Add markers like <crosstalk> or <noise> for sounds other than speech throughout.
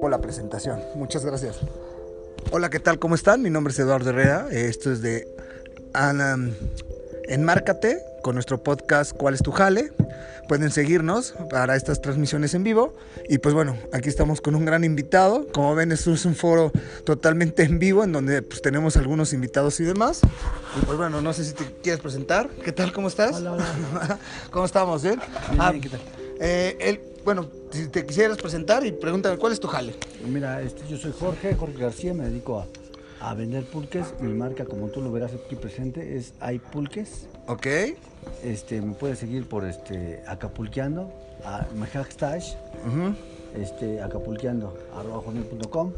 Por la presentación. Muchas gracias. Hola, ¿qué tal? ¿Cómo están? Mi nombre es Eduardo Herrera. Esto es de Enmárcate con nuestro podcast ¿Cuál es tu jale? Pueden seguirnos para estas transmisiones en vivo. Y pues bueno, aquí estamos con un gran invitado. Como ven, esto es un foro totalmente en vivo en donde pues tenemos algunos invitados y demás. Y pues bueno, no sé si te quieres presentar. ¿Qué tal? ¿Cómo estás? Hola, hola. <laughs> ¿Cómo estamos? ¿Bien? Bien, Ah, bien, ¿qué tal? Eh, el- bueno, si te quisieras presentar y pregúntame cuál es tu jale. Mira, este, yo soy Jorge, Jorge García, me dedico a, a vender pulques. Mi marca, como tú lo verás aquí presente, es Hay Pulques. Ok. Este, me puedes seguir por este, Acapulqueando, a mi hashtag, este, acapulqueando, arroba hotmail.com.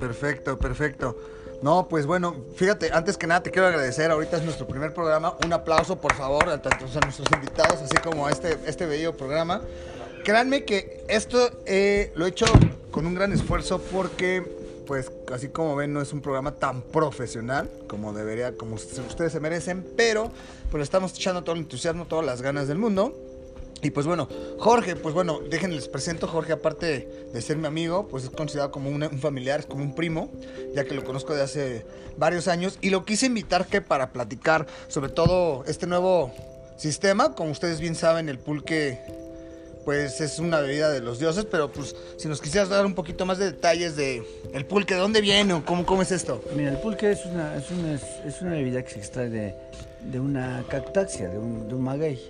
Perfecto, perfecto. No, pues bueno, fíjate, antes que nada te quiero agradecer, ahorita es nuestro primer programa, un aplauso por favor a, tanto a nuestros invitados, así como a este, este bello programa. Créanme que esto eh, lo he hecho con un gran esfuerzo porque, pues, así como ven, no es un programa tan profesional como debería, como ustedes se merecen, pero pues le estamos echando todo el entusiasmo, todas las ganas del mundo. Y pues bueno, Jorge, pues bueno, déjenles presento. Jorge, aparte de ser mi amigo, pues es considerado como un, un familiar, es como un primo, ya que lo conozco de hace varios años. Y lo quise invitar que para platicar sobre todo este nuevo sistema. Como ustedes bien saben, el pulque, pues es una bebida de los dioses, pero pues si nos quisieras dar un poquito más de detalles de el pulque, ¿de dónde viene o cómo, cómo es esto? Mira, el pulque es una, es una, es una bebida que se extrae de, de una cactácea, de un, de un maguey.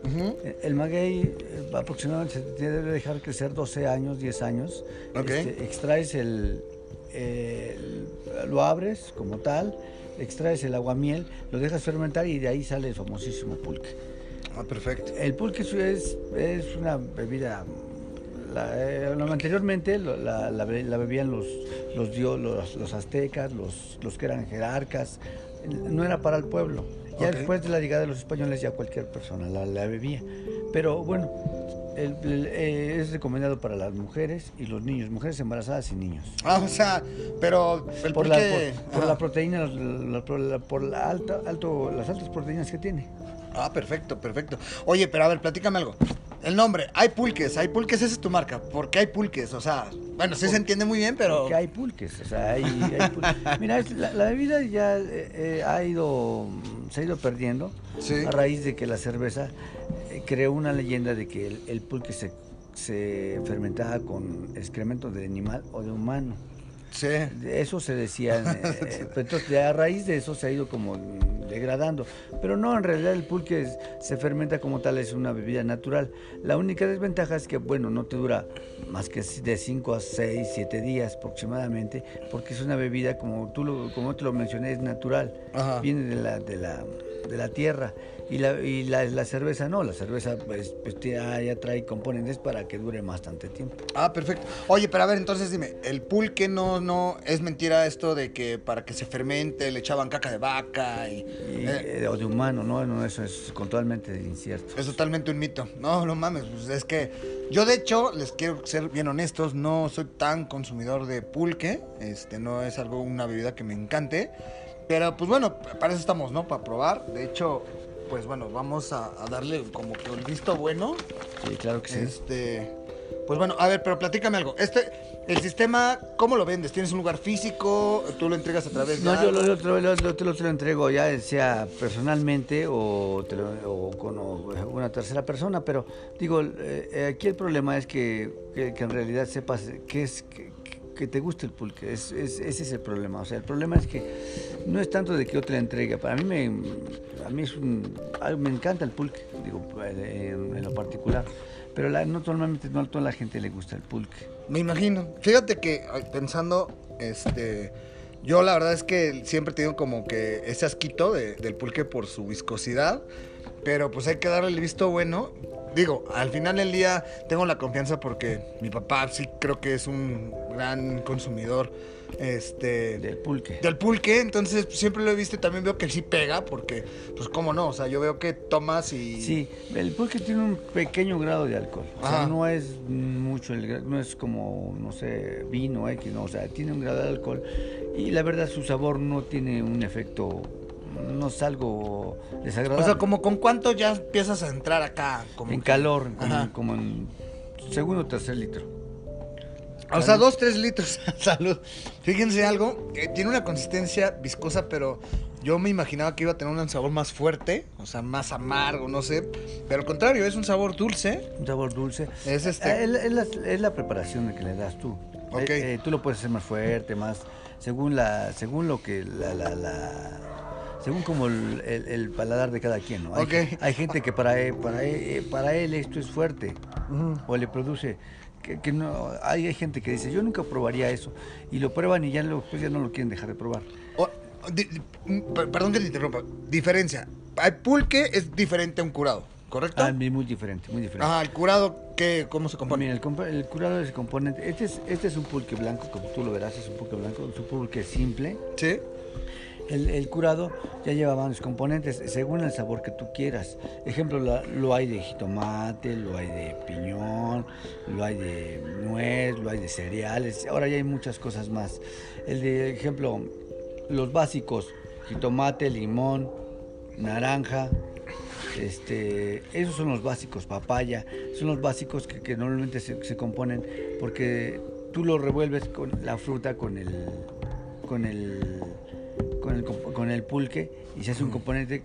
El maguey eh, aproximadamente se te debe dejar crecer 12 años, 10 años. Ok. Este, extraes el, el- Lo abres como tal, extraes el aguamiel, lo dejas fermentar y de ahí sale el famosísimo pulque. Ah, perfecto. El pulque es, es, una bebida... la- eh, anteriormente la, la be- la bebían los, los, dio- los, los aztecas, los, los que eran jerarcas, no era para el pueblo. Ya después de la llegada de los españoles ya cualquier persona la, la bebía. Pero bueno, el- el- eh, es recomendado para las mujeres y los niños, mujeres embarazadas y niños. Ah, o sea, pero el Por, la, por, por la proteína, por la alta, alto, las altas proteínas que tiene. Ah, perfecto, perfecto. Oye, pero a ver, platícame algo. El nombre, hay pulques, hay pulques, esa es tu marca. ¿Por qué hay pulques? O sea, bueno, sí se entiende muy bien, pero... Que hay pulques, o sea, hay, hay pul- <laughs> Mira, es- la, la bebida ya eh, eh, ha ido, se ha ido perdiendo Sí. a raíz de que la cerveza eh, creó una leyenda de que el, el pulque se, se fermentaba con excremento de animal o de humano. Sí. Eso se decía, <laughs> eh, entonces a raíz de eso se ha ido como degradando. Pero no, en realidad el pulque es- se fermenta como tal, es una bebida natural. La única desventaja es que, bueno, no te dura más que de 5 a 6, 7 días aproximadamente, porque es una bebida, como tú lo, como te lo mencioné, es natural. Ajá. Viene de la, de la, de la tierra. Y, la, y la, la cerveza no, la cerveza pues, pues, ya, ya trae componentes para que dure bastante tiempo. Ah, perfecto. Oye, pero a ver, entonces dime, el pulque no, no, es mentira esto de que para que se fermente le echaban caca de vaca y... Y, eh, eh, o de humano, ¿no? no, eso es totalmente incierto. es totalmente un mito. No, no mames, pues es que yo de hecho, les quiero ser bien honestos, no soy tan consumidor de pulque, este no es algo, una bebida que me encante, pero pues bueno, para eso estamos, ¿no? Para probar. De hecho, pues bueno, vamos a, a darle como que el visto bueno. Sí, claro que sí. Este, pues bueno, a ver, pero platícame algo. Este, el sistema, ¿cómo lo vendes? ¿Tienes un lugar físico? ¿Tú lo entregas a través de No, yo lo, lo- lo- te lo, te lo entrego ya sea personalmente o, te o con o- una tercera persona, pero digo, eh, eh, aquí el problema es que, que- que en realidad sepas qué es, que te guste el pulque, es, es- ese es el problema. O sea, el problema es que no es tanto de que yo te la entregue, para mí me, a mí es un, me encanta el pulque, digo, en, en lo particular, pero la- no normalmente no a toda la gente le gusta el pulque. Me imagino. Fíjate que pensando, este, yo la verdad es que siempre he tenido como que ese asquito de- del pulque por su viscosidad, pero pues hay que darle el visto bueno. Digo, al final del día tengo la confianza porque mi papá sí creo que es un gran consumidor, este, Del pulque. del pulque, entonces siempre lo he visto y también veo que sí pega, porque, pues cómo no, o sea, yo veo que tomas y... Sí, el pulque tiene un pequeño grado de alcohol. O sea, Ajá. no es mucho, el no es como, no sé, vino X, no, o sea, tiene un grado de alcohol. Y la verdad, su sabor no tiene un efecto, no es algo O desagradable. sea, como con cuánto ya empiezas a entrar acá, como en que- calor, como, en- como en segundo o tercer litro. O sea, dos, tres litros. <laughs> Salud. Fíjense algo, eh, tiene una consistencia viscosa, pero yo me imaginaba que iba a tener un sabor más fuerte, o sea, más amargo, no sé. Pero al contrario, es un sabor dulce. Un sabor dulce. Es este. Eh, Es, la, es la preparación que le das tú. Ok. Eh, eh, tú lo puedes hacer más fuerte, más según la, según lo que la, la, la- según como el, el- el paladar de cada quien, ¿no? Hay, Ok. hay gente que para él, para él, para él esto es fuerte o le produce que, que no hay, hay gente que dice yo nunca probaría eso y lo prueban y ya lo, pues ya no lo quieren dejar de probar. O- di- di- per- perdón que te interrumpa. Diferencia. El pulque es diferente a un curado, ¿correcto? Ah, muy diferente, muy diferente. Ajá, el curado, ¿qué, ¿cómo se compone? Mira, el, el curado es componente. Este es, este es un pulque blanco, como tú lo verás, es un pulque blanco, es un pulque simple. Sí. El, curado ya lleva varios componentes según el sabor que tú quieras. Ejemplo, lo hay de jitomate, lo hay de piñón, lo hay de nuez, lo hay de cereales. Ahora ya hay muchas cosas más. El de ejemplo, los básicos, jitomate, limón, naranja. Este, esos son los básicos, papaya, son los básicos que, normalmente se, se componen porque tú lo revuelves con la fruta con el con el con el, con el pulque y se hace un componente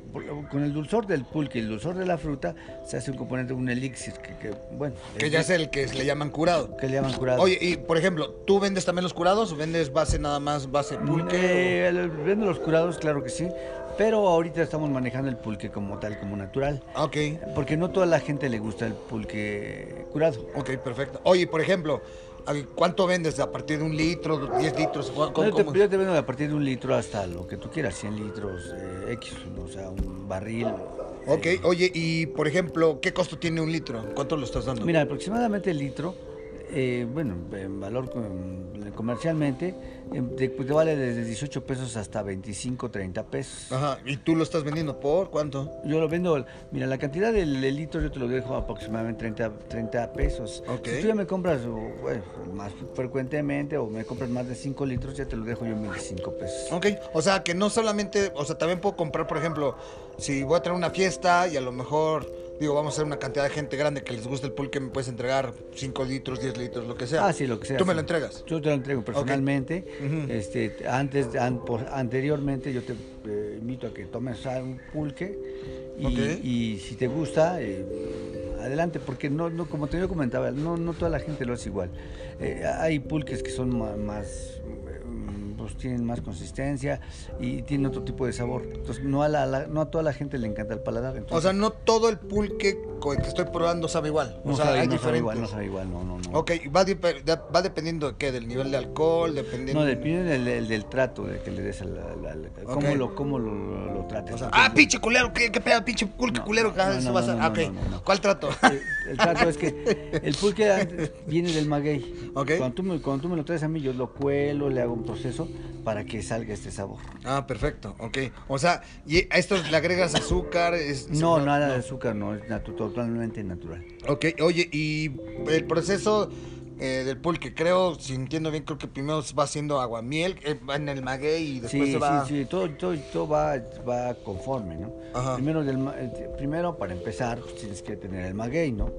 con el dulzor del pulque y el dulzor de la fruta se hace un componente un elixir que, que, bueno Que ya es el que le llaman curado. que le llaman curado Oye, y por ejemplo, ¿tú vendes también los curados o vendes base nada más, base pulque? Eh, el- vendo los curados claro que sí pero ahorita estamos manejando el pulque como tal como natural o- Ok, porque no toda la gente le gusta el pulque curado ok, perfecto. Oye, por ejemplo, ¿a ¿cuánto vendes? ¿A partir de un litro, 10 litros? ¿Cómo- No, yo, te, yo te vendo a partir de un litro hasta lo que tú quieras, 100 litros, eh, X, o sea, un barril. Ok, eh, oye, y por ejemplo, ¿qué costo tiene un litro? ¿Cuánto lo estás dando? Mira, aproximadamente el litro, eh, bueno, en valor com- comercialmente, eh, te, pues, te vale desde 18 pesos hasta 25, 30 pesos. Ajá, ¿y tú lo estás vendiendo por cuánto? Yo lo vendo, mira, la cantidad del, del litro yo te lo dejo aproximadamente 30, 30 pesos. Ok. Si tú ya me compras bueno, más frecuentemente o me compras más de 5 litros, ya te lo dejo yo en 25 pesos. Ok, o sea, que no solamente, o sea, también puedo comprar, por ejemplo, si voy a tener una fiesta y a lo mejor, digo, vamos a hacer una cantidad de gente grande que les guste el pulque, me puedes entregar 5 litros, 10 litros, lo que sea. Ah, sí, lo que sea. ¿Tú me lo entregas? Yo te lo entrego personalmente. Este, antes, an- por- anteriormente yo te eh, invito a que tomes a un pulque y, y si te gusta, eh, adelante, porque no, no, como te yo comentaba, no, no toda la gente lo hace igual. Eh, hay pulques que son más, pues tienen más consistencia y tienen otro tipo de sabor. Entonces no a, la, la- no a toda la gente le encanta el paladar. O entonces, sea, no todo el pulque con el que estoy probando sabe igual. no o sea, sabe, hay no sabe diferentes. igual, no sabe igual, no, no, no. Ok, va, de- va dependiendo de qué, del nivel de alcohol, dependiendo... No, depende del, del- del trato de que le des al, cómo lo, cómo lo, lo- lo trates. O sea, ah, pinche culero, ¿qué, qué pedo, pinche pulque No, culero? no, Ah, no, eso no, va a ser... no, no, ok, no, no. ¿cuál trato? el, el trato es que el pulque <laughs> viene del maguey. Ok. Cuando tú, me, cuando tú me lo traes a mí, yo lo cuelo, le hago un proceso para que salga este sabor. ah, perfecto, ok. O sea, ¿y a esto le agregas azúcar? Es, No, nada de azúcar, no, es natu- totalmente natural. Ok, oye, y el proceso eh, del pulque, creo, si entiendo bien, creo que primero va haciendo aguamiel eh, va en el maguey y después Sí, se va... sí, sí, todo, todo, todo va, va conforme, ¿no? Ajá. Primero, del, eh, primero, para empezar, pues, tienes que tener el maguey, ¿no?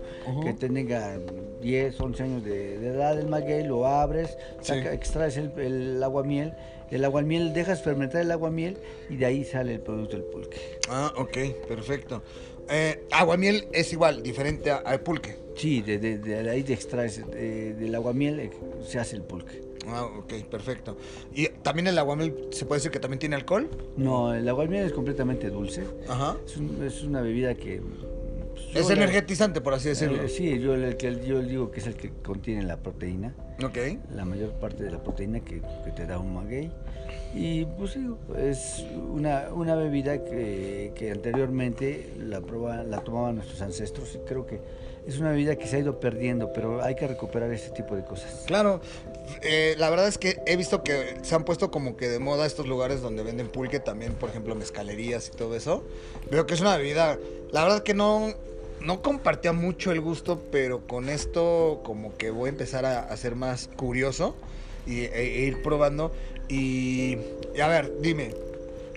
Que tenga 10, 11 años de, de edad el maguey, lo abres, saca- Sí. extraes el, el aguamiel, el aguamiel, dejas fermentar el aguamiel y de ahí sale el producto del pulque. Ah, ok, perfecto. Eh, aguamiel es igual, diferente a- al pulque. Sí, de, de- de ahí te extraes, eh, del aguamiel eh, se hace el pulque. Ah, ok, perfecto. ¿Y también el aguamiel se puede decir que también tiene alcohol? No, el aguamiel es completamente dulce, Ajá. es, un- es una bebida que... pues, Es la- energetizante, por así decirlo. Eh, sí, yo, el que- yo digo que es el que contiene la proteína, Ok. la mayor parte de la proteína que, que te da un maguey. Y pues digo, es una, una bebida que, que anteriormente la, proba- la tomaban nuestros ancestros y creo que es una bebida que se ha ido perdiendo, pero hay que recuperar ese tipo de cosas. Claro, eh, la verdad es que he visto que se han puesto como que de moda estos lugares donde venden pulque también, por ejemplo, mezcalerías y todo eso. Veo que es una bebida, la verdad que no, no compartía mucho el gusto, pero con esto como que voy a empezar a, ser más curioso y, e, e ir probando. Y a ver, dime,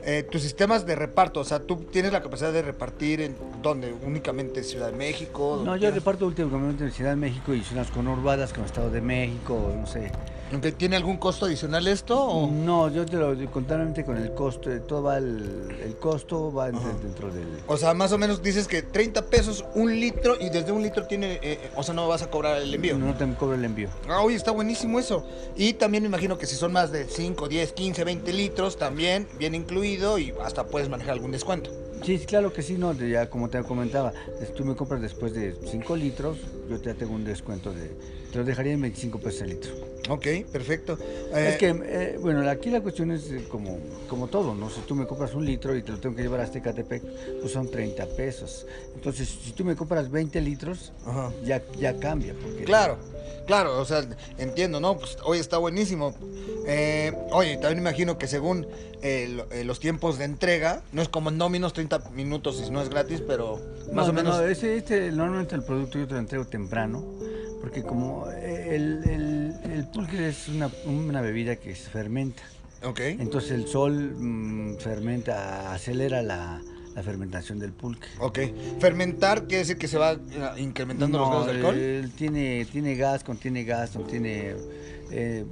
eh, tus sistemas de reparto, o sea, tú tienes la capacidad de repartir en dónde, únicamente Ciudad de México. No, ¿Dónde yo tienes? reparto últimamente en Ciudad de México y zonas conurbadas como Estado de México, no sé. Aunque ¿Tiene algún costo adicional esto? O? No, yo te lo digo contablemente con el costo, eh, todo va el, el costo va de- dentro del... O sea, más o menos dices que 30 pesos un litro y desde un litro tiene, eh, eh, o sea, no vas a cobrar el envío. No te cobro el envío. Ah, oye, está buenísimo eso. Y también me imagino que si son más de 5, 10, 15, 20 litros, también viene incluido y hasta puedes manejar algún descuento. Sí, claro que sí, no, ya como te comentaba, si tú me compras después de 5 litros, yo te tengo un descuento de, te lo dejaría en 25 pesos el litro. Ok, perfecto. es Eh, que, eh, bueno, aquí la cuestión es eh, como, como todo, ¿no? Si tú me compras un litro y te lo tengo que llevar hasta Ecatepec, pues son 30 pesos. Entonces, si tú me compras 20 litros, Ajá. ya, ya cambia. Porque Claro, claro, o sea, entiendo, ¿no? Pues hoy está buenísimo. Eh, oye, también imagino que según eh, eh, los tiempos de entrega, no es como en Dominos 30 minutos y no es gratis, pero más No, o no, menos. no, este, este, normalmente el producto yo te lo entrego temprano, porque como el, el, el pulque es una, una bebida que se fermenta. Ok. Entonces el sol mm, fermenta, acelera la, la fermentación del pulque. Ok. Fermentar quiere decir que se va eh, incrementando los grados de alcohol. él tiene, tiene gas, contiene gas, contiene eh,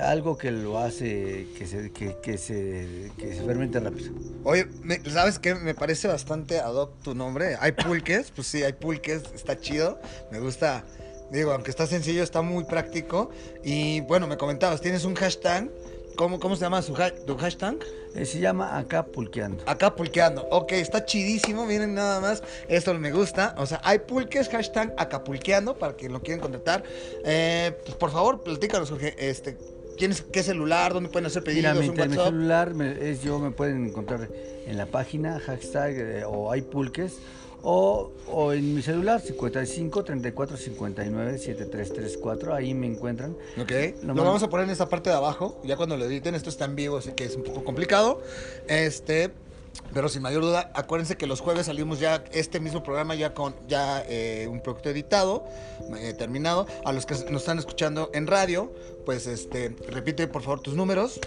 algo que lo hace que se, que, que se, que se fermente rápido. Oye, me- ¿sabes qué? Me parece bastante ad hoc tu nombre. Hay pulques, pues sí, hay pulques, está chido. Me gusta, digo, aunque está sencillo, está muy práctico. Y bueno, me comentabas, tienes un hashtag. ¿Cómo, cómo se llama su ha- tu hashtag? Eh, se llama acá pulqueando. Acá pulqueando. Ok, está chidísimo. Miren nada más. Esto me gusta. O sea, hay pulques, hashtag acapulqueando para quien lo quieran contratar. Eh, pues por favor, platícanos, Jorge. Este, ¿tienes qué celular? ¿Dónde pueden hacer pedidos? Mira, mi, celular me- es yo, me pueden encontrar en la página, hashtag eh, o hay pulques, o, o en mi celular 55 34 59 7334, ahí me encuentran. Ok. Lo Lo, vamos a poner en esta parte de abajo. Ya cuando lo editen, esto está en vivo, así que es un poco complicado. Este. Pero sin mayor duda, acuérdense que los jueves salimos ya este mismo programa ya con ya eh, un producto editado, eh, terminado. A los que nos están escuchando en radio, pues este, repite por favor tus números.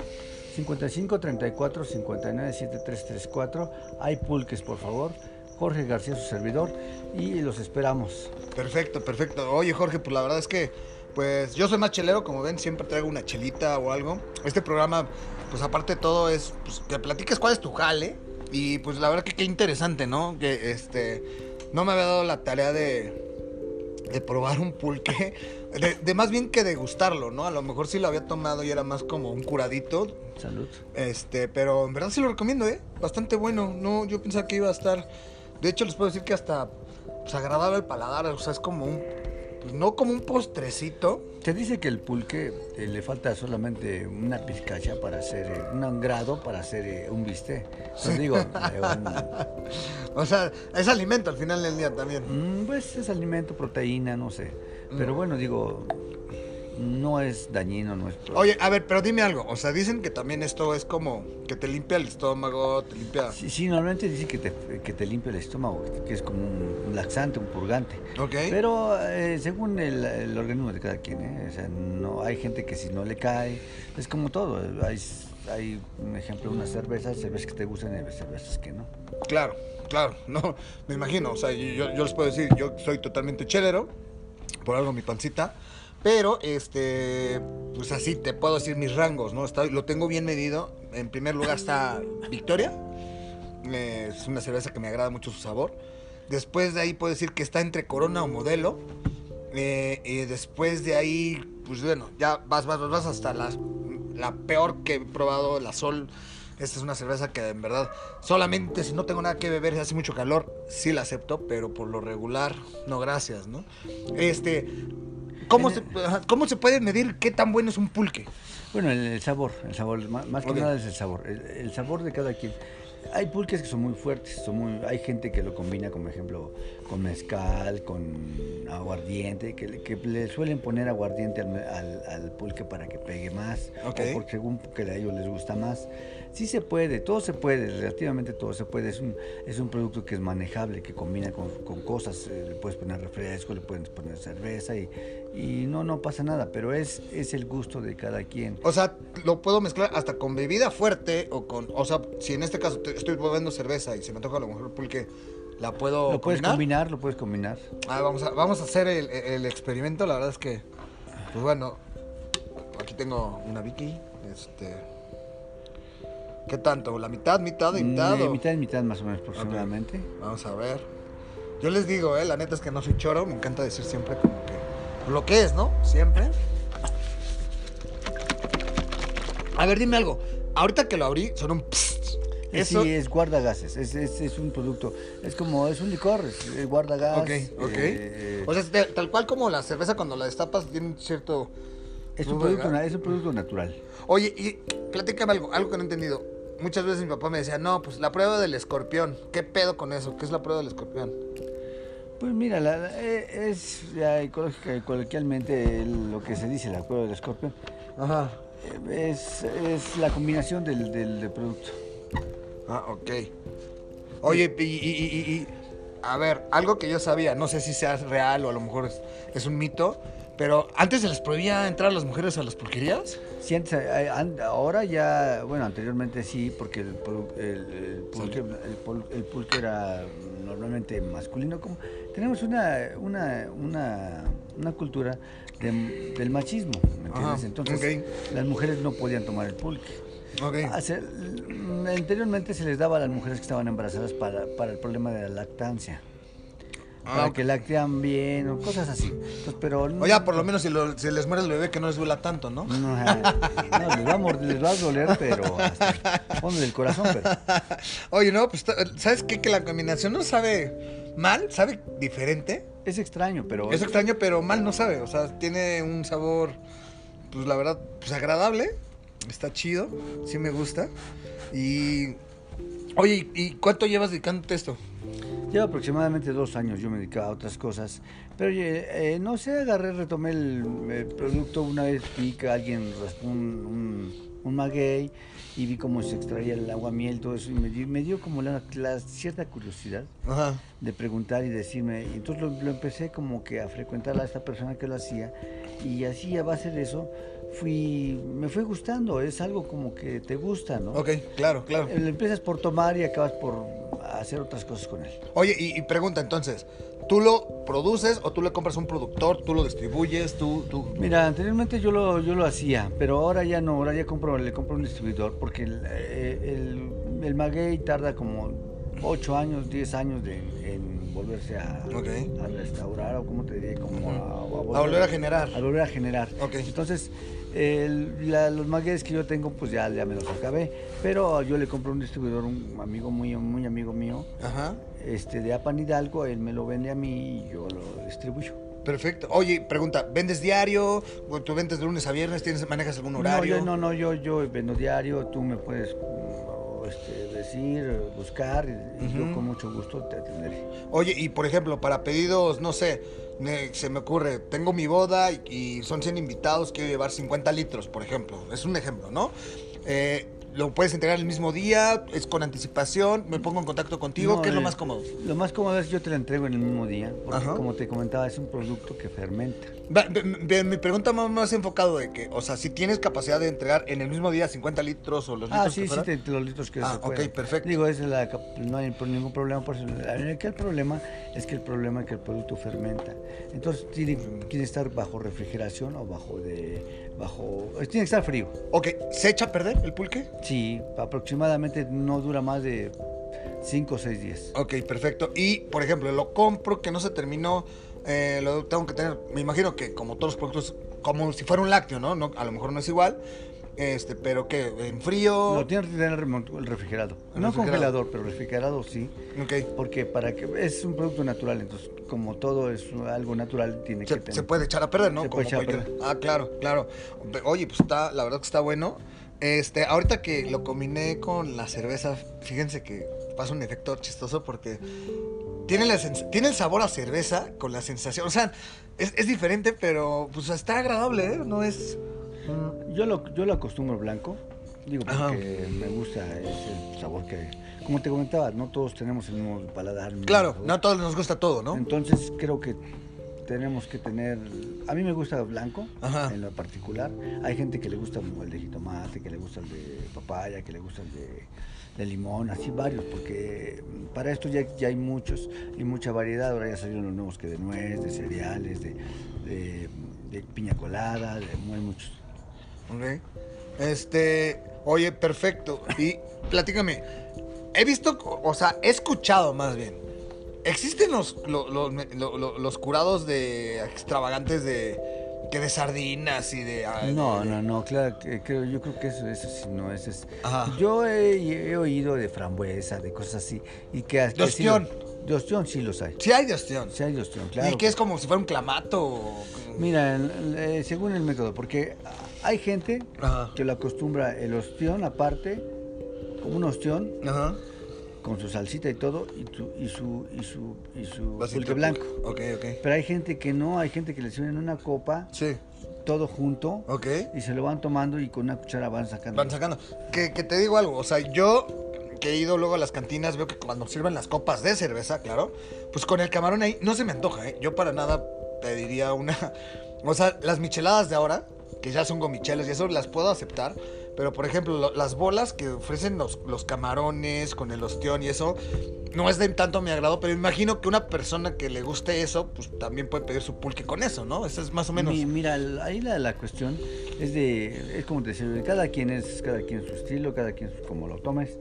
55 34 59 7334, hay pulques, por favor. Jorge García, su servidor, y los esperamos. Perfecto, perfecto. Oye, Jorge, pues la verdad es que, pues yo soy más chelero, como ven, siempre traigo una chelita o algo. Este programa, pues aparte de todo, es pues, que platiques cuál es tu jale. Y pues la verdad que qué interesante, ¿no? Que este, no me había dado la tarea de, de probar un pulque. <laughs> De, de más bien que degustarlo, ¿no? A lo mejor sí lo había tomado y era más como un curadito. Salud. Este, pero en verdad sí lo recomiendo, ¿eh? Bastante bueno. No, yo pensaba que iba a estar. De hecho, les puedo decir que hasta pues, agradable al paladar. O sea, es como un. pues, no como un postrecito. Te dice que el pulque eh, le falta solamente una pizcacha para hacer, eh, un grado para hacer eh, un bistec. Entonces digo, <laughs> eh, O sea, es alimento al final del día también. un- mm, pues es alimento, proteína, no sé. Pero Mm. bueno, digo, no es dañino, no es... pro- Oye, a ver, pero dime algo. O sea, dicen que también esto es como que te limpia el estómago, te limpia. Sí, sí, normalmente dice que te, que te limpia el estómago, que es como un, un laxante, un purgante. Ok. Pero eh, según el, el organismo de cada quien, ¿eh? O sea, no, hay gente que si no le cae, es como todo. Hay, hay un ejemplo, unas cervezas, cervezas que te gustan y cervezas que no. Claro, claro, <laughs> no, me imagino, o sea, yo, yo les puedo decir, yo soy totalmente chelero, por algo mi pancita, pero, este, pues así te puedo decir mis rangos, ¿no? Está, lo tengo bien medido, en primer lugar está Victoria, es una cerveza que me agrada mucho su sabor, después de ahí puedo decir que está entre Corona o Modelo, eh, después de ahí, pues bueno, ya vas, vas, vas, vas hasta la, la peor que he probado, la Sol. Esta es una cerveza que en verdad, solamente si no tengo nada que beber y hace mucho calor, sí la acepto, pero por lo regular, no gracias, ¿no? Este, ¿cómo, se, ¿cómo se puede medir qué tan bueno es un pulque? Bueno, el, el sabor, el sabor, más, más que nada es el sabor, el, el sabor de cada quien. Hay pulques que son muy fuertes, son muy, hay gente que lo combina, como ejemplo, con mezcal, con aguardiente, que, que le suelen poner aguardiente al, al- al pulque para que pegue más, Ok. o porque según que a ellos les gusta más. Sí se puede, todo se puede, relativamente todo se puede. Es un, es un producto que es manejable, que combina con, con cosas. eh, le puedes poner refresco, le puedes poner cerveza y, y no, no pasa nada, pero es, es el gusto de cada quien. O sea, lo puedo mezclar hasta con bebida fuerte o con, o sea, si en este caso te- estoy bebiendo cerveza y se me toca a lo mejor pulque, ¿la puedo Lo puedes combinar? combinar, lo puedes combinar. Ah, vamos a, vamos a hacer el, el experimento, la verdad es que, pues bueno, aquí tengo una Vicky, este, ¿qué tanto? ¿La mitad, mitad y mitad? Mm, o- mitad y mitad más o menos aproximadamente. Vamos a ver. Yo les digo, eh, la neta es que no soy choro, me encanta decir siempre como que lo que es, ¿no? Siempre. A ver, dime algo. Ahorita que lo abrí, son un psst. Eh, Eso. Sí, es guardagases, es, es, es un producto, es como, es un licor, es, es guardagas. Ok, ok. eh, o sea, de- tal cual como la cerveza cuando la destapas tiene un cierto. es, un producto, es un producto natural. Oye, y platícame algo, algo que no he entendido. Muchas veces mi papá me decía, no, pues la prueba del escorpión. ¿Qué pedo con eso? ¿Qué es la prueba del escorpión? Pues mira, la- la- eh, es ya ecológica y coloquialmente lo que se dice, la prueba del escorpión, Ajá. eh, es, es la combinación del, del- del producto. Ah, ok. Oye, y, y- y- y- y- a ver, algo que yo sabía, no sé si sea real o a lo mejor es, es un mito, pero antes se les prohibía entrar a las mujeres a las pulquerías. Sí, antes, eh, an- ahora ya, bueno, anteriormente sí, porque el, el- el pulque, el pul- el pulque era normalmente masculino. Como, tenemos una, una, una, una cultura de- del machismo, ¿me entiendes? Ajá, Entonces, las mujeres no podían tomar el pulque. Hace- mm, anteriormente se les daba a las mujeres que estaban embarazadas para, para el problema de la lactancia. Ah, para que lactean bien o cosas así. Entonces, pero no- Oye, por lo menos si, lo- si les muere el bebé que no les duela tanto, ¿no? no, no, les va a morder, les va a doler, pero hasta el corazón, pero Oye, no, pues, ¿sabes qué? Que la combinación no sabe mal, sabe diferente. es extraño, pero Es extraño, pero mal no sabe. O sea, tiene un sabor, pues la verdad, pues agradable. Está chido, sí me gusta. Y. Oye, ¿y cuánto llevas dedicándote esto? Lleva aproximadamente dos años. Yo me dedicaba a otras cosas, pero oye, eh, no sé, agarré, retomé el, el producto una vez vi que alguien raspó un, un, un maguey y vi cómo se extraía el agua miel, todo eso, y me dio, me dio como la, la cierta curiosidad. Ajá. de preguntar y decirme, y entonces lo, lo empecé como que a frecuentar a esta persona que lo hacía y así a base de eso fui, me fue gustando, es algo como que te gusta, ¿no? Ok, claro, claro. Eh, Empiezas por tomar y acabas por hacer otras cosas con él. Oye, y, y pregunta entonces, ¿tú lo produces o tú le compras a un productor, tú lo distribuyes, tú, tú... Mira, anteriormente yo lo, yo lo hacía, pero ahora ya no, ahora ya compro, le compro un distribuidor porque el, eh, el, el maguey tarda como 8 años, 10 años de, en volverse a, a restaurar o como te diría, como a, A volver a generar. a volver a generar. Ok. Entonces, el- la- los magueyes que yo tengo, pues ya, ya me los acabé, pero yo le compro un distribuidor, un amigo muy, muy amigo mío, Ajá. este, de Apan Hidalgo, él me lo vende a mí y yo lo distribuyo. Perfecto. Oye, pregunta, ¿vendes diario? ¿O ¿Tú vendes de lunes a viernes? ¿Tienes, ¿Manejas algún No, horario? yo, no, no, yo, yo vendo diario, tú me puedes mm, este, decir, buscar, y yo con mucho gusto te atenderé. Oye, y por ejemplo, para pedidos, no sé, me- se me ocurre, tengo mi boda y, y son 100 invitados, quiero llevar 50 litros, por ejemplo. Es un ejemplo, ¿no? Eh, lo puedes entregar el mismo día, es con anticipación, me pongo en contacto contigo, No, ¿qué es lo más cómodo? Lo más cómodo es yo te la entrego en el mismo día, porque Ajá. como te comentaba, es un producto que fermenta. Va, mi pregunta más, más enfocado de que, o sea, si tienes capacidad de entregar en el mismo día 50 litros o los Ah, litros sí, que sí, te- los litros que Ah, se ok, perfecto. Digo, es la no hay ningún problema por eso. El problema es que el problema es que el producto fermenta. Entonces tiene, tiene que estar bajo refrigeración o bajo de bajo tiene que estar frío. Ok, ¿se echa a perder el pulque? Sí, aproximadamente no dura más de 5 o 6 días. Ok, perfecto. Y, por ejemplo, lo compro que no se terminó, eh, lo tengo que tener, me imagino que como todos los productos, como si fuera un lácteo, ¿no? no a lo mejor no es igual, este, pero que en frío. Lo tienes que tener el refrigerado. El no refrigerado. congelador, pero refrigerado sí. Ok. Porque para que es un producto natural, entonces como todo es algo natural tiene que Se, tener. se puede echar a perder, ¿no? Se Como puede echar a cualquier- Ah, claro, claro. Oye, pues está, la verdad que está bueno. Este, ahorita que lo combiné con la cerveza, fíjense que pasa un efecto chistoso porque tiene, la tiene el sabor a cerveza con la sensación. O sea, es, es diferente, pero pues está agradable, ¿eh? No es. Yo lo, yo lo acostumbro blanco, digo Ajá. porque me gusta ese sabor que, como te comentaba, no todos tenemos el mismo paladar. el mismo Claro, sabor. no a todos nos gusta todo, ¿no? Entonces creo que tenemos que tener, a mí me gusta blanco Ajá. en lo particular. Hay gente que le gusta el de jitomate, que le gusta el de papaya, que le gusta el de, de limón, así varios, porque para esto ya, ya hay muchos y mucha variedad. Ahora ya salieron los nuevos que de nuez, de cereales, de, de, de piña colada, de, hay muchos. Ok. Este, oye, perfecto. Y platícame, he visto, o sea, he escuchado más bien. ¿Existen los, lo- lo- lo- lo- los curados de extravagantes de que de sardinas y de No, de- no, no, claro, que, yo creo que eso, eso sí, no, eso es... Ajá. Yo he, he oído de frambuesa, de cosas así, y que... que De sí lo- ostión. de ostión sí los hay, Sí hay de ostión. sí hay de ostión, claro. y que es como si fuera un clamato. o- Mira, el- según el método, porque hay gente Ajá. que lo acostumbra el ostión aparte, como un ostión, Ajá. con su salsita y todo, y, tu- y su, y su, y su pulque blanco. pulque. Ok, ok. Pero hay gente que no, hay gente que le sirven en una copa, Sí. todo junto, Ok. y se lo van tomando y con una cuchara van sacando. Van sacando. Que, que te digo algo, o sea, yo que he ido luego a las cantinas, veo que cuando sirven las copas de cerveza, claro, pues con el camarón ahí no se me antoja, ¿eh? Yo para nada pediría una... <laughs> O sea, las micheladas de ahora, que ya son gomichelas y eso las puedo aceptar, pero por ejemplo, lo- las bolas que ofrecen los, los camarones con el ostión y eso, no es de tanto mi agrado, pero imagino que una persona que le guste eso, pues también puede pedir su pulque con eso, ¿no? Eso es más o menos... Mi- mira, ahí la, la cuestión es de, es como te decía, cada quien es, cada quien su estilo, cada quien su- como lo tomes,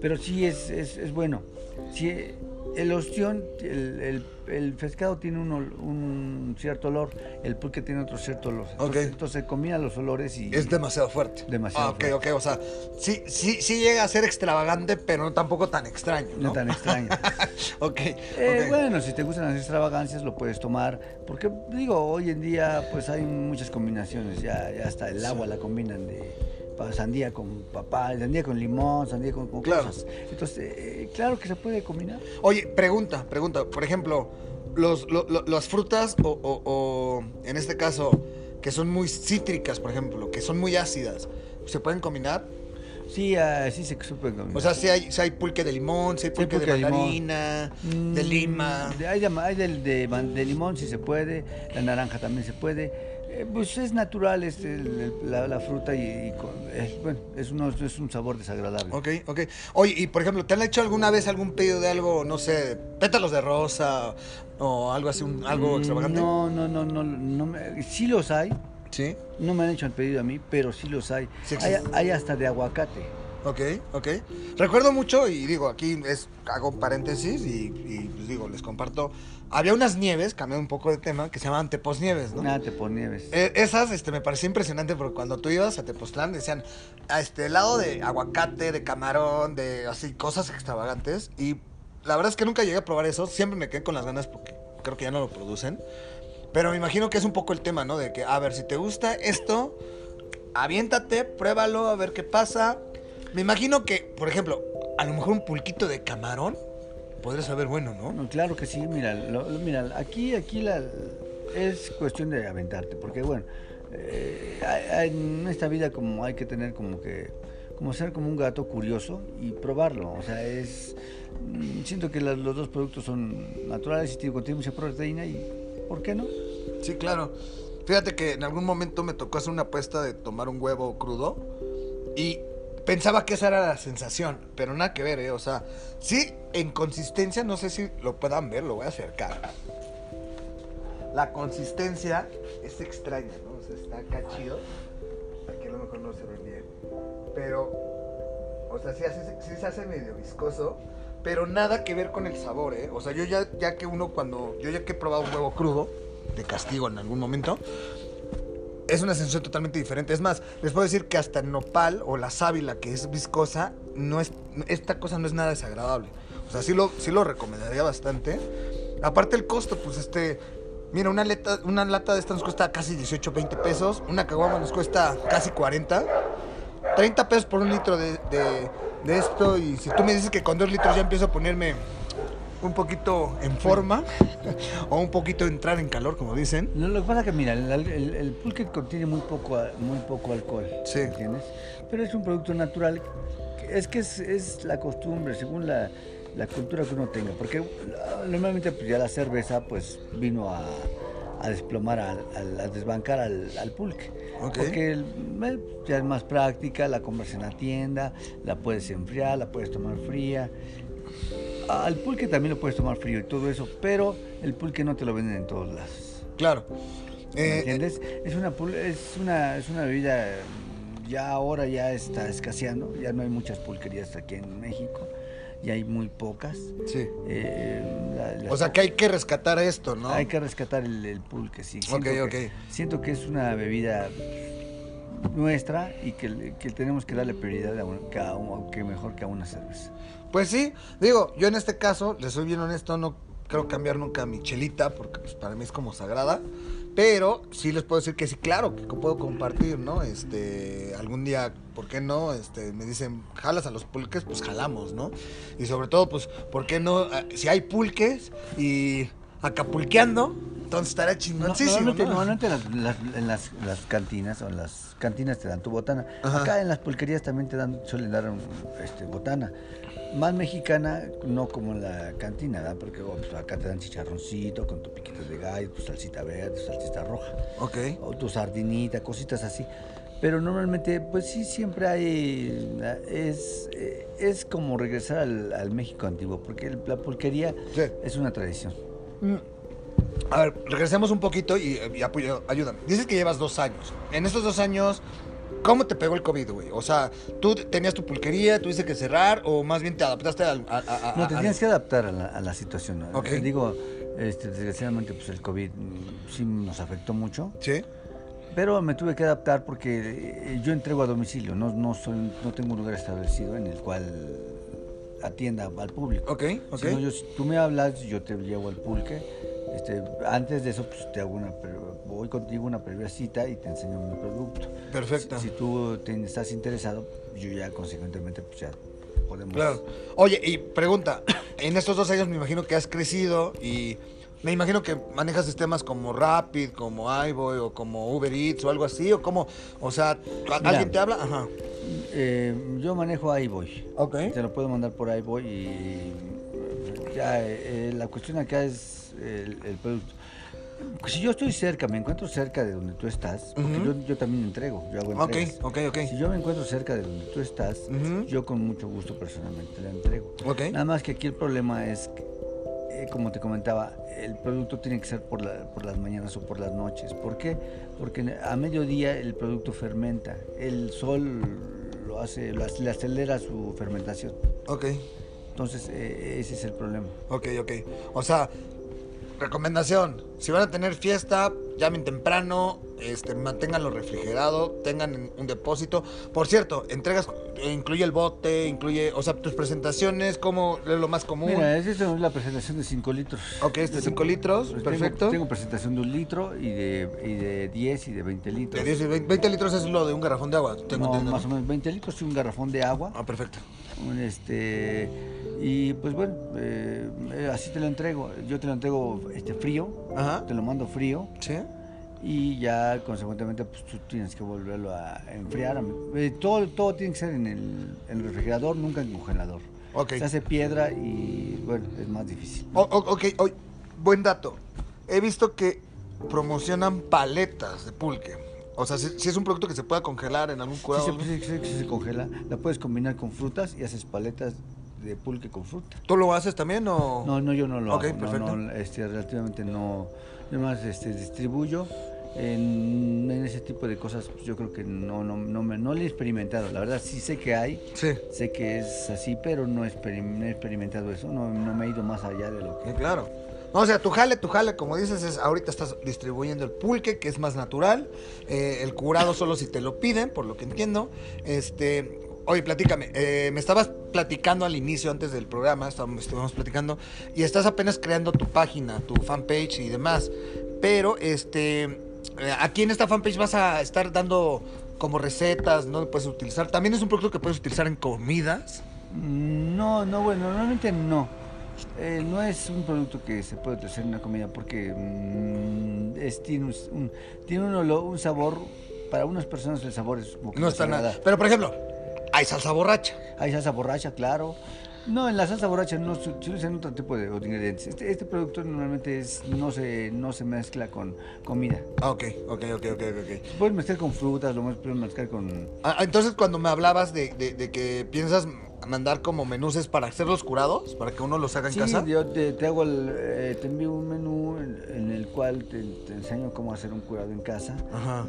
pero sí es, es, es bueno. Sí, el ostión, el, el, el pescado tiene un, ol- un cierto olor, el pulque tiene otro cierto olor. Entonces, Ok. entonces combina los olores y... Es demasiado fuerte. Demasiado Ah, ok, fuerte. ok, o sea, sí, sí, sí llega a ser extravagante, pero no tampoco tan extraño, ¿no? No tan extraño. <laughs> ok, Eh, ok. Bueno, si te gustan las extravagancias lo puedes tomar, porque digo, hoy en día pues hay muchas combinaciones, ya, ya hasta el agua la combinan de sandía con papá, sandía con limón, sandía con, con Claro. cosas. Entonces, eh, claro que se puede combinar. Oye, pregunta, pregunta, por ejemplo, los, lo- lo- las frutas o, o- o, en este caso, que son muy cítricas, por ejemplo, que son muy ácidas, ¿se pueden combinar? Sí, ah, sí se se puede combinar. O sea, si hay, hay pulque de limón, si hay Sí hay pulque, pulque de mandarina, de Mm, lima. hay de, hay del de, de limón si se puede, la naranja también se puede. Eh, pues es natural este, el- el- la, la fruta y, y con- eh, bueno, es, uno- es un sabor desagradable. Ok, ok. Oye, y por ejemplo, ¿te han hecho alguna vez algún pedido de algo, no sé, pétalos de rosa o algo así, un- algo Mm, extravagante? No, no, no, no, no me- sí los hay, Sí. no me han hecho el pedido a mí, pero sí los hay. Sí hay, hay hasta de aguacate. Ok, ok. Recuerdo mucho, y digo, aquí es, hago paréntesis y, y, pues digo, les comparto. Había unas nieves, cambiando un poco de tema, que se llamaban Teposnieves, ¿no? Nada te ponieves. Eh, esas este, me pareció impresionante porque cuando tú ibas a Tepoztlán decían a este helado de aguacate, de camarón, de así cosas extravagantes. Y la verdad es que nunca llegué a probar eso. Siempre me quedé con las ganas porque creo que ya no lo producen. Pero me imagino que es un poco el tema, ¿no? De que, a ver, si te gusta esto, aviéntate, pruébalo, a ver qué pasa. Me imagino que, por ejemplo, a lo mejor un pulquito de camarón podría saber bueno, ¿no? No, claro que sí, mira, lo- lo- mira, aquí, aquí la, es cuestión de aventarte, porque bueno, eh, en esta vida como hay que tener como que, como ser como un gato curioso y probarlo, o sea, es, mm, siento que la- los dos productos son naturales y tienen tienen mucha proteína y, ¿por qué no? Sí, claro. Fíjate que en algún momento me tocó hacer una apuesta de tomar un huevo crudo y pensaba que esa era la sensación, pero nada que ver, ¿eh? O sea, sí, en consistencia, no sé si lo puedan ver, lo voy a acercar. La consistencia es extraña, ¿no? O sea, está acá chido. Aquí a lo mejor no se ve bien. Pero, o sea, sí, hace- sí se hace medio viscoso, pero nada que ver con el sabor, ¿eh? O sea, yo ya, ya que uno cuando, yo ya que he probado un huevo crudo, de castigo en algún momento, es una sensación totalmente diferente. Es más, les puedo decir que hasta el nopal o la sábila, que es viscosa, no es, esta cosa no es nada desagradable. O sea, sí lo, sí lo recomendaría bastante. Aparte el costo, pues este, mira, una, una lata de esta nos cuesta casi 18, 20 pesos. Una caguama nos cuesta casi 40. 30 pesos por un litro de, de- de esto. Y si tú me dices que con dos litros ya empiezo a ponerme un poquito en forma <laughs> o un poquito entrar en calor, como dicen. Lo, lo que pasa es que, mira, el, el- el pulque contiene muy poco, muy poco alcohol. Sí. ¿Entiendes? Pero es un producto natural. Es que es, es la costumbre, según la, la cultura que uno tenga. Porque ah, normalmente pues, ya la cerveza pues vino a, a desplomar, al- al- a, desbancar al, al pulque. Ok. Porque el- eh, ya es más práctica, la compras en la tienda, la puedes enfriar, la puedes tomar fría. Al pulque también lo puedes tomar frío y todo eso, pero el pulque no te lo venden en todos lados. Claro. ¿Me Eh, entiendes? Es una, pul- es una, es una bebida, mm, ya ahora ya está escaseando, ya no hay muchas pulquerías aquí en México, ya hay muy pocas. sí. Eh, la- las O sea que hay que rescatar esto, ¿no? hay que rescatar el, el pulque, sí. Ok, que, ok. Siento que es una bebida nuestra y que, que tenemos que darle prioridad a, un- que, a un- que mejor que a una cerveza. Pues sí, digo, yo en este caso, les soy bien honesto, no creo cambiar nunca mi chelita, porque pues, para mí es como sagrada. Pero sí les puedo decir que sí, claro, que puedo compartir, ¿no? Este, algún día, ¿por qué no? Este, me dicen, jalas a los pulques, pues jalamos, ¿no? Y sobre todo, pues, ¿por qué no? Ah, Si hay pulques y acapulqueando, entonces estará No- chingoncísimo, normalmente ¿no? normalmente las, las- en las, las cantinas o en las cantinas te dan tu botana. Ajá. Acá en las pulquerías también te dan, suelen dar este, botana. Más mexicana, no como en la cantina, ¿verdad? Porque oh, pues, acá te dan chicharroncito con tu piquito de gallo, tu salsita verde, tu salsita roja, Ok. o tu sardinita, cositas así. Pero normalmente, pues sí, siempre hay. Es, eh, es como regresar al, al México antiguo, porque el- la pulquería Sí. es una tradición. A ver, regresemos un poquito y, y apoyo- ayúdame. Dices que llevas dos años. En estos dos años, ¿cómo te pegó el COVID, güey? O sea, ¿tú tenías tu pulquería, tuviste que cerrar o más bien te adaptaste a- a- a- No, te tienes que adaptar a la, a la situación. ¿no? Ok. Eh, Digo, este, desgraciadamente, pues el COVID sí nos afectó mucho, ¿Sí? pero me tuve que adaptar porque eh, yo entrego a domicilio, no, no, soy, no tengo un lugar establecido en el cual atienda al público. Ok, ok. Yo, si tú me hablas, yo te llevo al pulque. Este, antes de eso, pues te hago una, voy contigo una previa cita y te enseño mi producto. Perfecto. Si, si tú te- estás interesado, yo ya consecuentemente, pues ya podemos. Claro. Oye, y pregunta, en estos dos años me imagino que has crecido y me imagino que manejas sistemas como Rapid, como iBoy o como Uber Eats o algo así, o como, o sea, ¿a- Mira. ¿alguien te habla? Ajá. Eh, yo manejo iBoy. Ok. Te lo puedo mandar por iBoy y eh, ya eh, la cuestión acá es el, el producto. Si yo estoy cerca, me encuentro cerca de donde tú estás, porque Ujú. yo, yo también entrego, yo hago Ok, entregas. ok, ok. Si yo me encuentro cerca de donde tú estás, Ujú. yo con mucho gusto personalmente la entrego. Ok. Nada más que aquí el problema es, que, eh, como te comentaba, el producto tiene que ser por, la- por las mañanas o por las noches. ¿Por qué? Porque a mediodía el producto fermenta. El sol lo hace, lo le acelera su fermentación. Ok. Entonces, eh, ese es el problema. Ok, ok. O sea, recomendación, si van a tener fiesta, llamen temprano, este, manténganlo refrigerado, tengan un depósito. Por cierto, entregas, incluye el bote, incluye, o sea, tus presentaciones, como es lo más común. Mira, esa es la presentación de 5 litros. Ok, este 5 litros, Pues perfecto. Tengo, tengo presentación de un litro y de, y de 10 y de 20 litros. De 10 y 20, 20 litros es lo de un garrafón de agua, tengo No, entendido. más o menos 20 litros y un garrafón de agua. Ah, perfecto. Un, este y pues bueno eh, eh, así te lo entrego yo te lo entrego este frío Ajá. te lo mando frío ¿Sí? y ya consecuentemente pues tú tienes que volverlo a enfriar Eh, todo todo tiene que ser en el, en el refrigerador nunca en congelador Ok. se hace piedra y bueno es más difícil O- o- ok, buen dato. He visto que promocionan paletas de pulque. O sea, si, si es un producto que se pueda congelar en algún Sí, curado. se, sí, sí, sí se congela la puedes combinar con frutas y haces paletas de pulque con fruta ¿Tú lo haces también o...? No, no, yo no lo Ok, hago. no, perfecto. no, este, relativamente no. Yo más este, distribuyo. En, en ese tipo de cosas, pues, yo creo que no, no, no, me, no le he experimentado. La verdad, sí sé que hay, Sí. sé que es así, pero no he, experim- no he experimentado eso. No, no me he ido más allá de lo que. Sí, claro. No, o sea, tu jale, tu jale, como dices, es ahorita estás distribuyendo el pulque, que es más natural. eh, el curado solo si te lo piden, por lo que entiendo. Este, oye, platícame. eh, me estabas platicando al inicio, antes del programa, estábamos, estábamos platicando, y estás apenas creando tu página, tu fanpage y demás. Pero, este, eh, aquí en esta fanpage vas a estar dando como recetas, ¿no? Puedes utilizar. También es un producto que puedes utilizar en comidas. Mm, No, no, bueno, normalmente no. Eh, no es un producto que se puede utilizar en una comida porque mm, es, tiene, un, un- tiene un, olor- un sabor, para unas personas el sabor es un No está nada. Pero por ejemplo, hay salsa borracha. Hay salsa borracha, claro. No, en la salsa borracha no se usan otro tipo de, ingredientes. Este, este producto normalmente es, no, se, no se mezcla con comida. Ah, Ok, ok, ok, ok, ok. Puedes mezclar con frutas, lo puedes mezclar con... Ah, entonces cuando me hablabas de, de- de que piensas mandar como menús es para hacerlos curados, para que uno los haga en Sí, casa. yo te, te hago el, eh, te envío un menú en, en el cual te, te enseño cómo hacer un curado en casa. Ajá.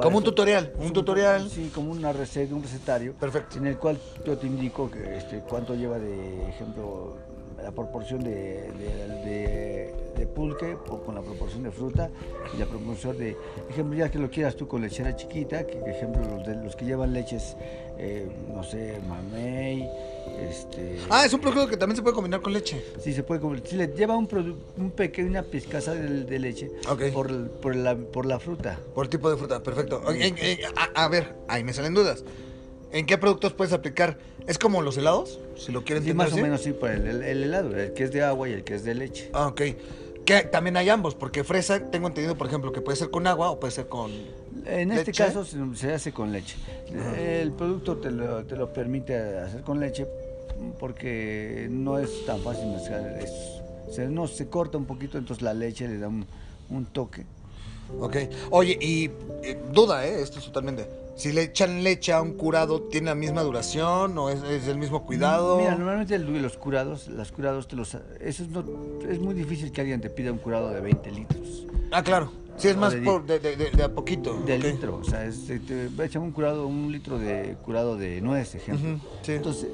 Como un tutorial, un tutorial. Sí, como una receta, un recetario. Perfecto. En el cual yo te indico que, este, cuánto lleva de ejemplo la proporción de, de, de- de pulque o con la proporción de fruta y la proporción de, ejemplo, ya que lo quieras tú con lechera chiquita, que que, ejemplo los, de, los que llevan leches, eh, no sé, mamey, este... Ah, es un producto que también se puede combinar con leche. Sí, se puede comer. Sí, le lleva un, un pequeño, una pizcaza de, de leche Ok. por, el- por, la, por la fruta. Por tipo de fruta, perfecto. A, a ver, ahí me salen dudas. ¿En qué productos puedes aplicar? ¿Es como los helados? Si lo quieren Sí, más o menos sí, por el, el- el helado, el que es de agua y el que es de leche. Ah, ok. Que también hay ambos, porque fresa tengo entendido, por ejemplo, que puede ser con agua o puede ser con... En este ¿Leche? caso se, hace con leche. El producto te lo, te lo permite hacer con leche porque no es tan fácil mezclar. es- se, no, se corta un poquito, entonces la leche le da un, un toque. Ok. Oye, y eh, duda, ¿eh? Esto es totalmente... Si le echan leche a un curado, ¿tiene la misma duración o es, es el mismo cuidado? Mira, normalmente el- los curados, los curados te los... Eso es, no- es muy difícil que alguien te pida un curado de 20 litros. Ah, claro. Sí, es más de por- de, de- de- a poquito. De litro, o sea, es, te, echan un curado, un litro de curado de nuez, ejemplo. Sí. Entonces,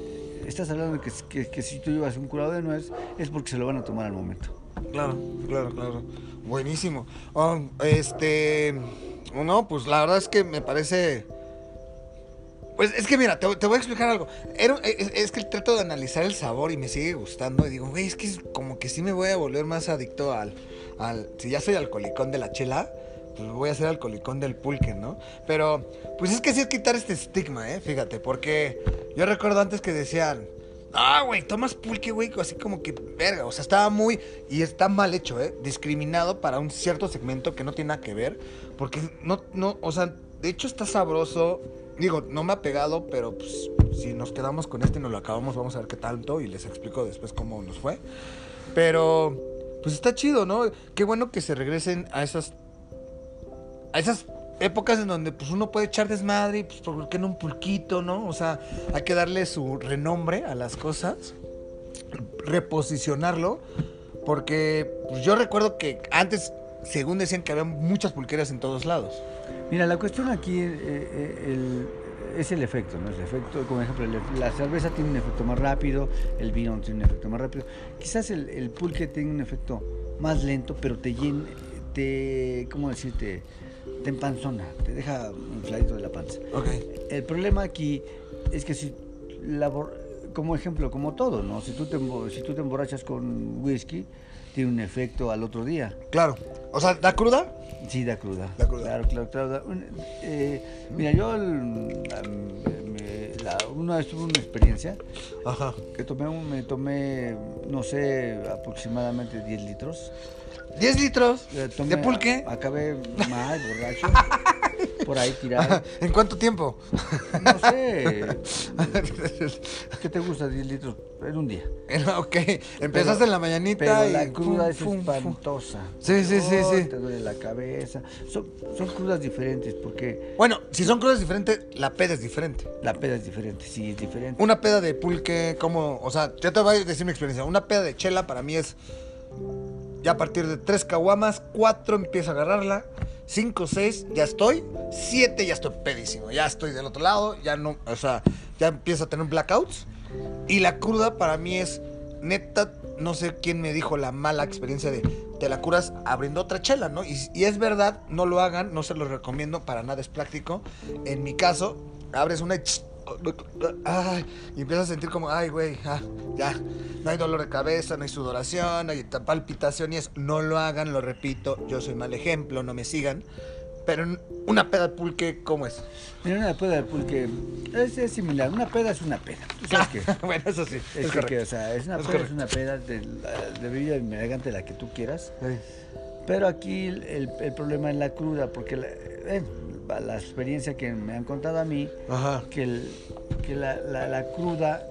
estás hablando de que, que, que si tú llevas un curado de nuez es porque se lo van a tomar al momento. Claro, claro, claro. Buenísimo. Oh, este. No, pues la verdad es que me parece. Pues es que mira, te, te voy a explicar algo. Era- es, es que trato de analizar el sabor y me sigue gustando. Y digo, güey, es que como que sí me voy a volver más adicto al. Si ya soy alcoholicón de la chela, pues voy a ser alcoholicón del pulque, ¿no? Pero, pues es que sí es quitar este estigma, ¿eh? Fíjate, porque yo recuerdo antes que decían. Ah, güey, tomas pulque, güey, así como que, verga, o sea, estaba muy, y está mal hecho, ¿eh? Discriminado para un cierto segmento que no tiene nada que ver, porque no, no, o sea, de hecho está sabroso, digo, no me ha pegado, pero pues, si nos quedamos con este y nos lo acabamos, vamos a ver qué tanto, y les explico después cómo nos fue, pero, pues está chido, ¿no? Qué bueno que se regresen a esas, a esas épocas en donde pues uno puede echar desmadre y pues por qué no un pulquito, ¿no? O sea, hay que darle su renombre a las cosas, reposicionarlo, porque pues, yo recuerdo que antes, según decían que había muchas pulqueras en todos lados. Mira, la cuestión aquí eh, eh, el- es el efecto, ¿no? El efecto, como ejemplo, la cerveza tiene un efecto más rápido, el vino tiene un efecto más rápido. Quizás el, el pulque tenga un efecto más lento, pero te llena, te, ¿cómo decirte? Te empanzona, te deja infladito de la panza. Ok. El problema aquí es que si la como ejemplo, como todo, ¿no? Si tú te si tú te emborrachas con whisky, tiene un efecto al otro día. Claro. O sea, ¿da cruda? Sí, da cruda. Da cruda. Claro, claro, claro. eh, mira, yo me- la- una vez tuve una experiencia Ajá. que tomé, un- me tomé, no sé, aproximadamente 10 litros. 10 litros Eh, tomé- de pulque. Acabé mal, borracho. <laughs> por ahí tirado. ¿En cuánto tiempo? No sé. <laughs> ¿Qué te gusta 10 litros en un día? ok, empezaste en la mañanita Pero y... la cruda fum, es fum, fum. espantosa. Sí, sí, sí, Oh, sí. Te duele la cabeza. Son, son crudas diferentes porque Bueno, si son crudas diferentes, la peda es diferente. la peda es diferente. Sí, es diferente. Una peda de pulque, como, o sea, yo te voy a decir mi experiencia. Una peda de chela para mí es ya a partir de tres caguamas, cuatro empiezo a agarrarla, cinco, seis, ya estoy, siete ya estoy pedísimo, ya estoy del otro lado, ya no, o sea, ya empiezo a tener blackouts. Y la cruda para mí es, neta, no sé quién me dijo la mala experiencia de te la curas abriendo otra chela, ¿no? Y, es verdad, no lo hagan, no se lo recomiendo, para nada es práctico. En mi caso, abres una ay, y empiezas a sentir como, ay, güey, ah, ya, no hay dolor de cabeza, no hay sudoración, no hay palpitación y es, no lo hagan, lo repito, yo soy mal ejemplo, no me sigan. Pero una peda de pulque, ¿cómo es? Mira, una peda de pulque es, es similar. Una peda es una peda. ¿Tú sabes <laughs> qué? bueno, eso sí. Es, Es, que, correcto. o sea, es una Es peda, es correcto. una peda de, de bebida elegante la que tú quieras. Sí. Pero aquí el, el- problema es la cruda, porque la, eh, la experiencia que me han contado a mí, Ajá. que, el- que la, la- la cruda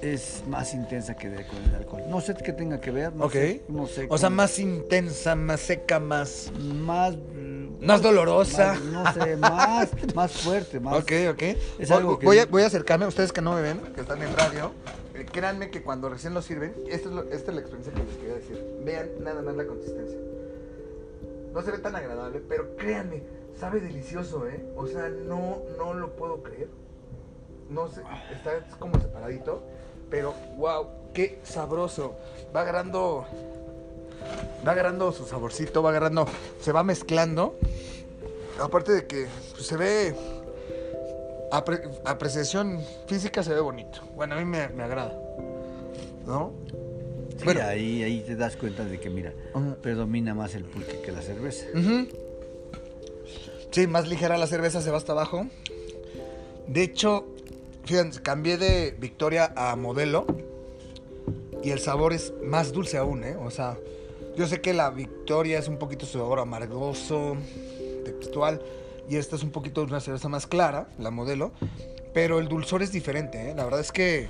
es más intensa que de- con el alcohol. No sé qué tenga que ver, no Ok. sé. No sé O sea, más intensa, más seca, más. más Más dolorosa. más, no sé, más, más fuerte, más. Ok, ok. Es Voy- algo que- voy, a, voy a acercarme a ustedes que no me ven, que están en radio. Créanme que cuando recién lo sirven, esta es, la experiencia que les quería decir. Vean nada más la consistencia. No se ve tan agradable, pero créanme, sabe delicioso, ¿eh? O sea, no, no lo puedo creer. No sé, está es como separadito, pero wow, qué sabroso. Va agarrando, va agarrando su saborcito, va agarrando, se va mezclando. Aparte de que pues, se ve apre- apreciación física se ve bonito. Bueno, a mí me, me agrada. ¿No? Sí, Bueno. ahí, ahí te das cuenta de que, mira, predomina más el pulque que la cerveza. Sí, más ligera la cerveza, se va hasta abajo. De hecho, fíjense, cambié de Victoria a Modelo. Y el sabor es más dulce aún, ¿eh? O sea, yo sé que la Victoria es un poquito su sabor amargoso, textual. Y esta es un poquito una cerveza más clara, la Modelo. Pero el dulzor es diferente, ¿eh? La verdad es que...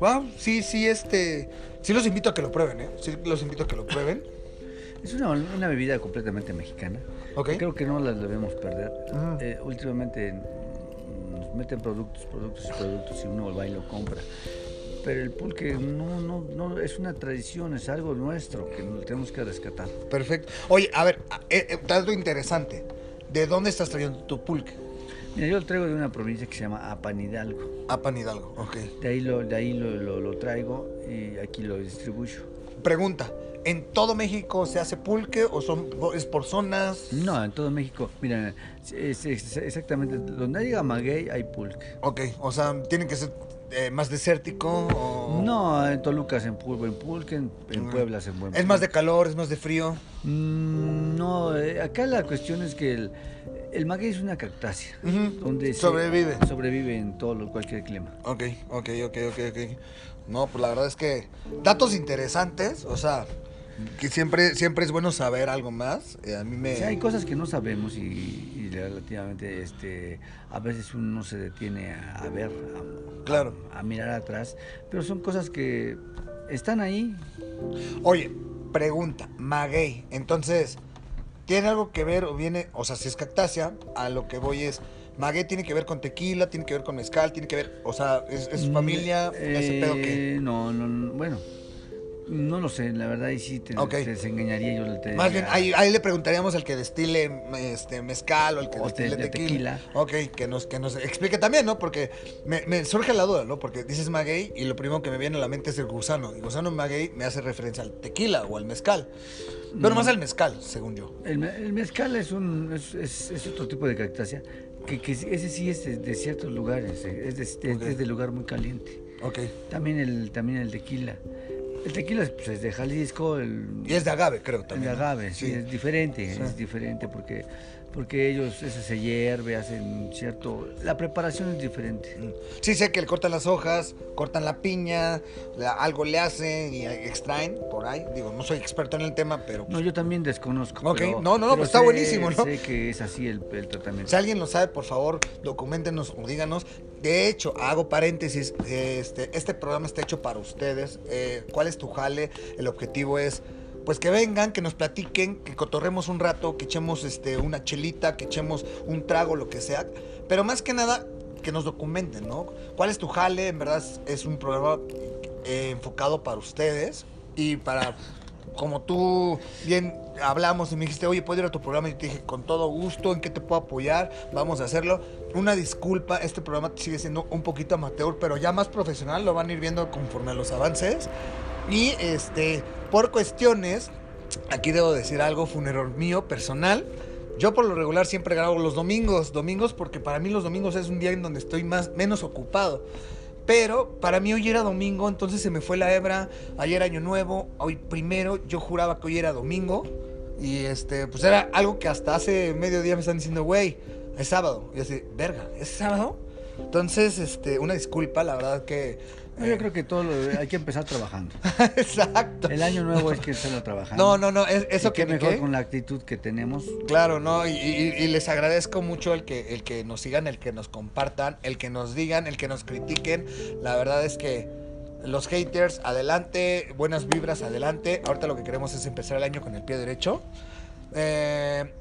Wow, sí, sí, este... Sí los invito a que lo prueben, ¿eh? Sí los invito a que lo prueben. <laughs> Es una, una bebida completamente mexicana. Ok. Creo que no la debemos perder. Ujú. Eh, últimamente mm, nos meten productos, productos y productos y uno va y lo compra. Pero el pulque no, no, no es una tradición, es algo nuestro que tenemos que rescatar. Perfecto. Oye, a ver, eh, eh, interesante. ¿De dónde estás trayendo tu pulque? Mira, yo lo traigo de una provincia que se llama Apan Hidalgo. Apan Hidalgo, ok. De ahí lo, de ahí lo, lo- lo traigo y aquí lo distribuyo. Pregunta, ¿en todo México se hace pulque o son es por zonas? No, en todo México, mira, es, es- exactamente donde haya maguey hay pulque. Ok, o sea, ¿tiene que ser eh, más desértico o...? No, en Toluca es en pul- buen pulque, en, en Mm. Puebla es en buen ¿Es más de calor, es más de frío? Mm, No, eh, acá la cuestión es que el, el maguey es una cactácea. Donde se- sobrevive. Sobrevive en todo cualquier clima. Ok, ok, ok, ok, ok. No, pues la verdad es que datos interesantes, o sea, que siempre, siempre es bueno saber algo más. eh, a mí me... Hay cosas que no sabemos y, y relativamente este, a veces uno se detiene a, a ver, a, Claro. a, a mirar atrás, pero son cosas que están ahí. Oye, pregunta, maguey. Entonces, ¿tiene algo que ver o viene, o sea, si es cactácea, a lo que voy es, maguey tiene que ver con tequila, tiene que ver con mezcal, tiene que ver, o sea, es, es familia, ese pedo que... Eh, No, no, no, bueno, no lo sé, la verdad, y sí te, Ok. te desengañaría yo. Te Más bien, ahí, ahí le preguntaríamos al que destile este, mezcal o al que O destile de- de tequila. tequila. Ok, que nos, que nos explique también, ¿no? Porque me, me surge la duda, ¿no? Porque dices maguey y lo primero que me viene a la mente es el gusano. Y gusano maguey me hace referencia al tequila o al mezcal. Pero más al mezcal, según yo. El, me- el mezcal es, un, es, es- es otro tipo de cactácea, que, que ese sí es de, de ciertos lugares, eh, es de, es- de lugar muy caliente. Ok. También el, también el tequila. El tequila es, pues, es de Jalisco, el, Y es de agave, creo el también. de ¿no? agave, sí, es diferente, Sí. es diferente porque, porque ellos, ese se hierve, hacen cierto... La preparación es diferente. Mm. Sí, sé que le cortan las hojas, cortan la piña, la- algo le hacen y extraen por ahí. Digo, no soy experto en el tema, pero pues, No, yo también desconozco. Ok, pero- no, no, no, pero pues está sé- buenísimo, ¿no? Sé que es así el, el tratamiento. Si alguien lo sabe, por favor, documentenos o díganos. De hecho, hago paréntesis, este, este programa está hecho para ustedes. Eh, ¿Cuál es tu jale? El objetivo es, pues que vengan, que nos platiquen, que cotorremos un rato, que echemos este, una chelita, que echemos un trago, lo que sea. Pero más que nada, que nos documenten, ¿no? ¿Cuál es tu jale? En verdad es, un programa eh, enfocado para ustedes y para como tú bien hablamos y me dijiste, oye, ¿puedo ir a tu programa? Y te dije, con todo gusto, ¿en qué te puedo apoyar? Vamos a hacerlo. Una disculpa, este programa sigue siendo un poquito amateur, pero ya más profesional, lo van a ir viendo conforme a los avances. Y este, por cuestiones, aquí debo decir algo, fue un error mío personal. Yo por lo regular siempre grabo los domingos, domingos porque para mí los domingos es un día en donde estoy más menos ocupado. Pero para mí hoy era domingo, entonces se me fue la hebra. Ayer año nuevo, hoy primero, yo juraba que hoy era domingo. Y este, pues era algo que hasta hace medio día me están diciendo, güey, es sábado. Y yo así, verga, ¿es sábado? Entonces, este, una disculpa, la verdad que No, yo creo que todo lo- hay que empezar trabajando. <laughs> Exacto. El año nuevo es que estarlo trabajando. No, no, no, es- eso Y qué que mejor ¿qué? con la actitud que tenemos. Claro, no, y, y- y les agradezco mucho el que, el que nos sigan, el que nos compartan, el que nos digan, el que nos critiquen. La verdad es que los haters, adelante, buenas vibras, adelante. Ahorita lo que queremos es empezar el año con el pie derecho. Eh,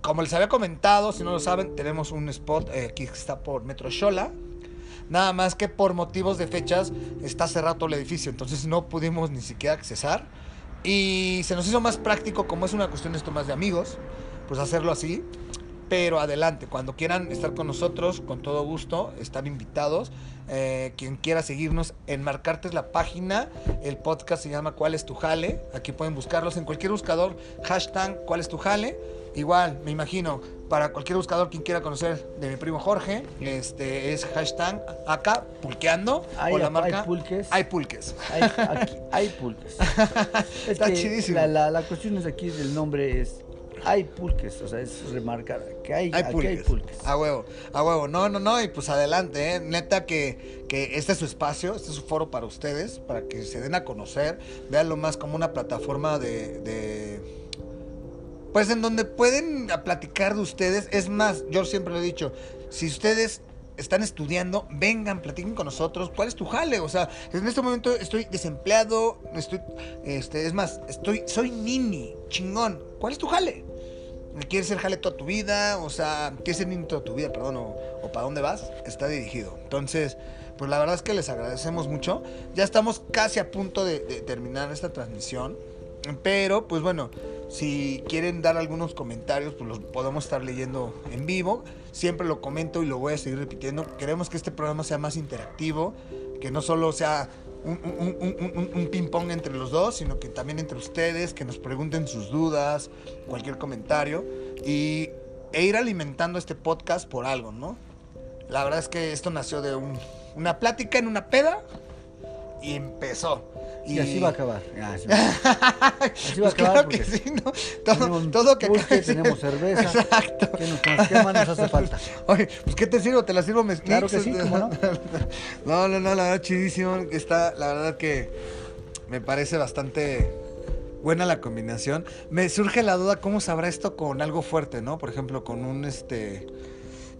como les había comentado, si no lo saben, tenemos un spot eh, aquí que está por Metro Xola. Nada más que por motivos de fechas está cerrado todo el edificio, entonces no pudimos ni siquiera accesar. Y se nos hizo más práctico, como es una cuestión esto más de amigos, pues hacerlo así. Pero adelante, cuando quieran estar con nosotros, con todo gusto, están invitados. Eh, quien quiera seguirnos, enmarcarte es la página. El podcast se llama ¿Cuál es tu jale? Aquí pueden buscarlos en cualquier buscador. Hashtag ¿Cuál es tu jale? Igual, me imagino, para cualquier buscador quien quiera conocer de mi primo Jorge, este es hashtag acá pulqueando Hay- o la hay marca pulques. Hay pulques. Hay, aquí, hay pulques. <laughs> Es Está que chidísimo. La, la, la cuestión es aquí del nombre es hay pulques, o sea, es remarcar que hay, Hay pulques. hay pulques. A huevo, a huevo. No, no, no. Y pues adelante, ¿eh? Neta que, que este es su espacio, este es su foro para ustedes, para que se den a conocer. Véanlo más como una plataforma de. de- pues en donde pueden platicar de ustedes. Es más, yo siempre lo he dicho, si ustedes están estudiando, vengan, platiquen con nosotros. ¿Cuál es tu jale? O sea, en este momento estoy desempleado, estoy, este, es más, estoy, soy nini, chingón. ¿Cuál es tu jale? ¿Quieres ser jale toda tu vida? O sea, ¿quieres ser niño toda tu vida, perdón? O, o para dónde vas? Está dirigido. Entonces, pues la verdad es que les agradecemos mucho. Ya estamos casi a punto de, de terminar esta transmisión. Pero, pues bueno, si quieren dar algunos comentarios, pues los podemos estar leyendo en vivo. Siempre lo comento y lo voy a seguir repitiendo. Queremos que este programa sea más interactivo, que no solo sea un, un- un- un- ping-pong entre los dos, sino que también entre ustedes, que nos pregunten sus dudas, cualquier comentario, y, e ir alimentando este podcast por algo, ¿no? La verdad es que esto nació de un- una plática en una peda y empezó. Y, así va a acabar. <laughs> Ah, sí. Así va a Pues acabar claro que sí, ¿no? Todo, todo que acabe- tenemos cerveza. Exacto. ¿Qué, nos, qué más nos hace falta? Oye, pues ¿qué te sirvo? ¿Te la sirvo mezclix? Claro que sí, ¿cómo no? <laughs> no, no, no, la verdad chidísimo. Está, la verdad que me parece bastante buena la combinación. Me surge la duda, ¿cómo sabrá esto con algo fuerte, no? Por ejemplo, con un este...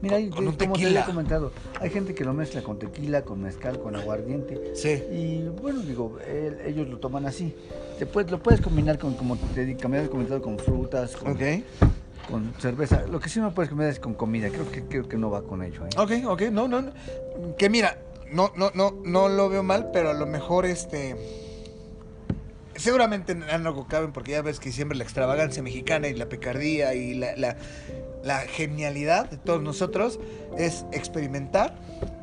Mira, Con- hay- con un como te había comentado, hay gente que lo mezcla con tequila, con mezcal, con aguardiente. Sí. Y bueno, digo, el- ellos lo toman así. Te puedes, lo puedes combinar con, como te habías comentado, con frutas, con, Ok. con cerveza. Lo que sí no puedes combinar es con comida. Creo que, creo que no va con ello. ¿eh? Ok, ok, no, no, no. Que mira, no, no, no, no lo veo mal, pero a lo mejor este. Seguramente en algo caben, porque ya ves que siempre la extravagancia mexicana y la picardía y la, la, la genialidad de todos nosotros es experimentar,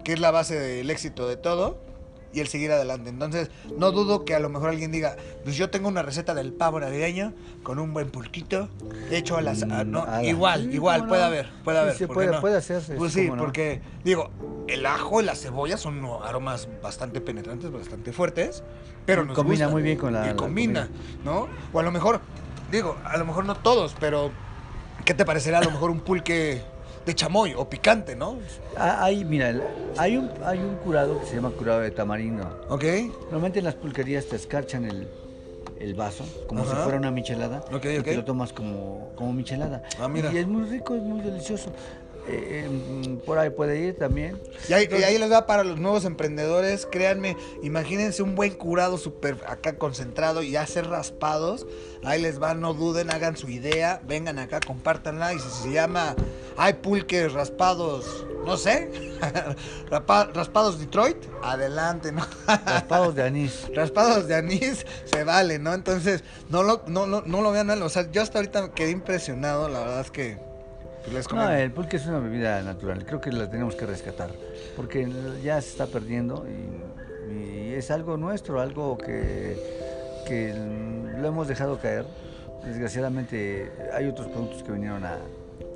que es la base del éxito de todo, y el seguir adelante. Entonces, no dudo que a lo mejor alguien diga, pues yo tengo una receta del pavo navideño con un buen pulquito, de hecho a las... a- no, Mm, ala. igual, Sí, igual, puede no. haber, puede Sí, haber. sí, ¿por qué puede- no? puede hacerse, Pues sí, no. porque, digo, el ajo y la cebolla son no, aromas bastante penetrantes, bastante fuertes, pero nos Combina muy bien con la- Y la combina, ¿no? O a lo mejor, digo, a lo mejor no todos, pero ¿qué te parecerá a lo mejor un pulque de chamoy o picante, no? Ah, Hay, mira, hay un, hay un curado que se llama curado de tamarindo. ¿Ok? Normalmente en las pulquerías te escarchan el, el vaso, como si fuera una michelada. Ok, y ok. te lo tomas como, como michelada. Ah, mira. Y es muy rico, es muy delicioso. Eh, por ahí puede ir también. Y ahí, y ahí les va para los nuevos emprendedores, créanme, imagínense un buen curado súper acá concentrado y hacer raspados. Ahí les va, no duden, hagan su idea, vengan acá, compártanla. Y si se llama Hay pulques raspados, no sé, <laughs> raspados Detroit, adelante, ¿no? <laughs> Raspados de anís. raspados de anís se vale, ¿no? Entonces, no lo, no, no, no lo vean. O sea, yo hasta ahorita quedé impresionado, la verdad es que les No, el pulque es una bebida natural. Creo que la tenemos que rescatar. Porque ya se está perdiendo y, y es algo nuestro, algo que, que lo hemos dejado caer. Desgraciadamente hay otros productos que vinieron a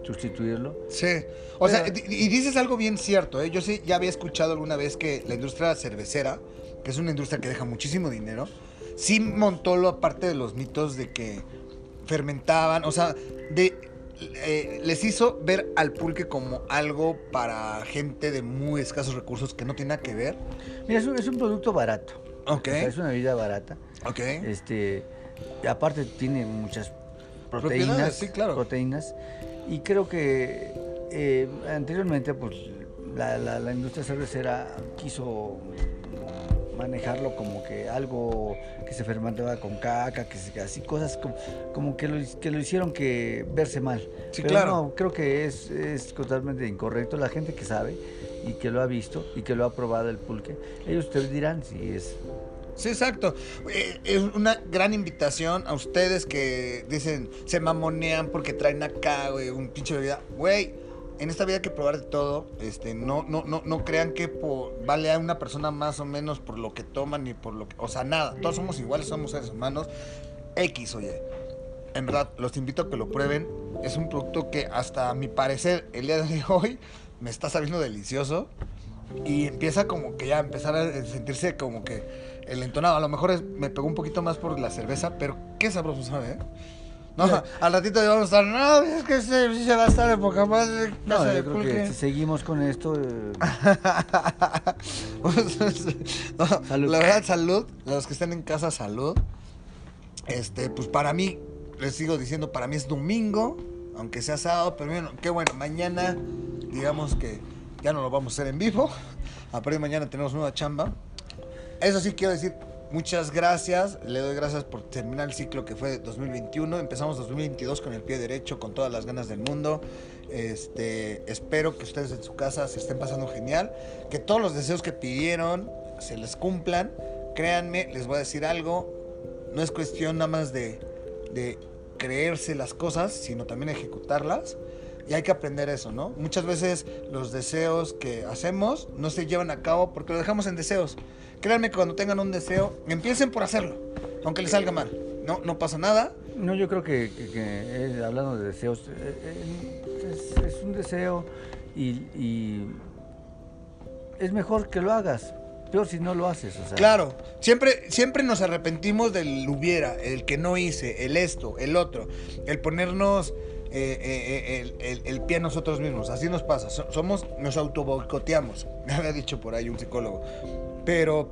sustituirlo. Sí, o sea, Pero- y y dices algo bien cierto, ¿eh? Yo sí ya había escuchado alguna vez que la industria cervecera, que es una industria que deja muchísimo dinero, sí montó la parte de los mitos de que fermentaban, o sea, de, eh, les hizo ver al pulque como algo para gente de muy escasos recursos que no tiene nada que ver. Mira, es un, es un producto barato. Ok. O sea, es una bebida barata. Ok. Este, aparte tiene muchas proteínas. sí, claro. Proteínas. Y creo que eh, anteriormente, pues, la, la- la industria cervecera quiso manejarlo como que algo que se fermentaba con caca, que se- así cosas como, como que, lo, que lo hicieron que verse mal. Sí, Pero claro. no, creo que es, es totalmente incorrecto. La gente que sabe y que lo ha visto y que lo ha probado el pulque, ellos te dirán si es Sí, exacto. Eh, es una gran invitación a ustedes que dicen, se mamonean porque traen acá, güey, un pinche bebida. Güey, en esta vida hay que probar de todo. Este, no, no, no, no crean que vale a una persona más o menos por lo que toman y por lo que. O sea, nada. Todos somos iguales, somos seres humanos. X, oye. En verdad, los invito a que lo prueben. Es un producto que hasta mi parecer, el día de hoy, me está sabiendo delicioso. Y empieza como que ya empezar a sentirse como que el entonado. A lo mejor es- me pegó un poquito más por la cerveza, pero qué sabroso sabe, ¿eh? No, al ratito ya vamos a estar, no, es que se, se va a estar de poca madre. No, yo creo pulque". que si seguimos con esto, eh, <laughs> No, Salud. La verdad, salud. Los que estén en casa, salud. Este, pues para mí, les sigo diciendo, para mí es domingo, aunque sea sábado, pero bueno, qué bueno, mañana, digamos que ya no lo vamos a hacer en vivo. <laughs> A partir de mañana tenemos nueva chamba. Eso sí quiero decir, muchas gracias. Le doy gracias por terminar el ciclo que fue 2021. Empezamos 2022 con el pie derecho, con todas las ganas del mundo. Este, espero que ustedes en su casa se estén pasando genial. Que todos los deseos que pidieron se les cumplan. Créanme, les voy a decir algo. No es cuestión nada más de, de creerse las cosas, sino también ejecutarlas. Y hay que aprender eso, ¿no? Muchas veces los deseos que hacemos no se llevan a cabo porque lo dejamos en deseos. Créanme que cuando tengan un deseo, empiecen por hacerlo, aunque les salga mal. No, no pasa nada. no, yo creo que, que- que, eh, hablando de deseos, eh, eh, es, es un deseo y, y es mejor que lo hagas, peor si no lo haces. O sea, Claro, siempre, siempre nos arrepentimos del hubiera, el que no hice, el esto, el otro, el ponernos eh, eh, eh, el, el- el pie a nosotros mismos. Así nos pasa. So- somos, nos autoboicoteamos. <laughs> Me había dicho por ahí un psicólogo. Pero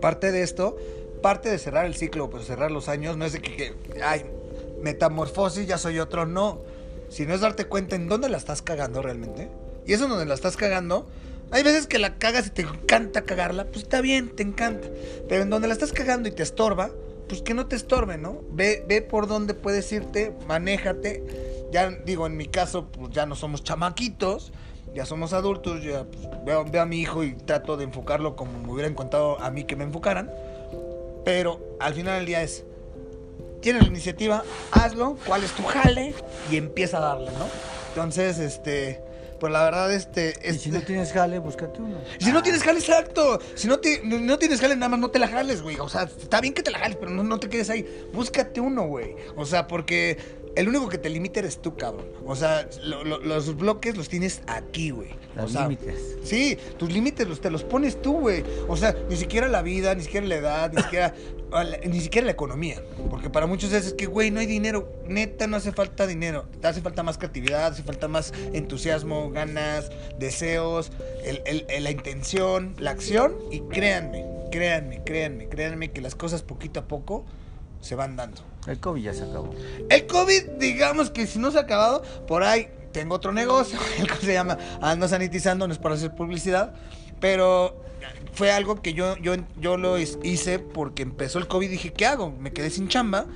parte de esto, parte de cerrar el ciclo, pues cerrar los años, no es de que, ay, metamorfosis, ya soy otro, no. Sino es darte cuenta en dónde la estás cagando realmente. Y eso donde la estás cagando, hay veces que la cagas y te encanta cagarla, pues está bien, te encanta. Pero en donde la estás cagando y te estorba, pues que no te estorbe, ¿no? Ve, ve por dónde puedes irte, manéjate. Ya digo, en mi caso, pues ya no somos chamaquitos, ya somos adultos, ya pues, veo, veo a mi hijo y trato de enfocarlo como me hubieran contado a mí que me enfocaran. Pero al final del día es, tienes la iniciativa, hazlo, cuál es tu jale y empieza a darle, ¿no? Entonces, este, pues la verdad, este, Y si no tienes jale, búscate uno. si no tienes jale, exacto. Si no, te- no tienes jale, nada más no te la jales, güey. O sea, está bien que te la jales, pero no, no te quedes ahí. Búscate uno, güey. O sea, porque el único que te limita eres tú, cabrón. O sea, lo- lo- los bloques los tienes aquí, güey. Los límites. Sí, tus límites los, te los pones tú, güey. O sea, ni siquiera la vida, ni siquiera la edad, ni siquiera, <laughs> ni siquiera la economía. Porque para muchos es que, güey, no hay dinero. Neta, no hace falta dinero. Te hace falta más creatividad, hace falta más entusiasmo, ganas, deseos, el- el- el- la intención, la acción. Y créanme, créanme, créanme, créanme que las cosas poquito a poco se van dando. El COVID ya se acabó. El COVID, digamos que si no se ha acabado, por ahí tengo otro negocio, <laughs> el que se llama Ando Sanitizando, no es para hacer publicidad, pero fue algo que yo, yo, yo lo hice porque empezó el COVID y dije, ¿qué hago? Me quedé sin chamba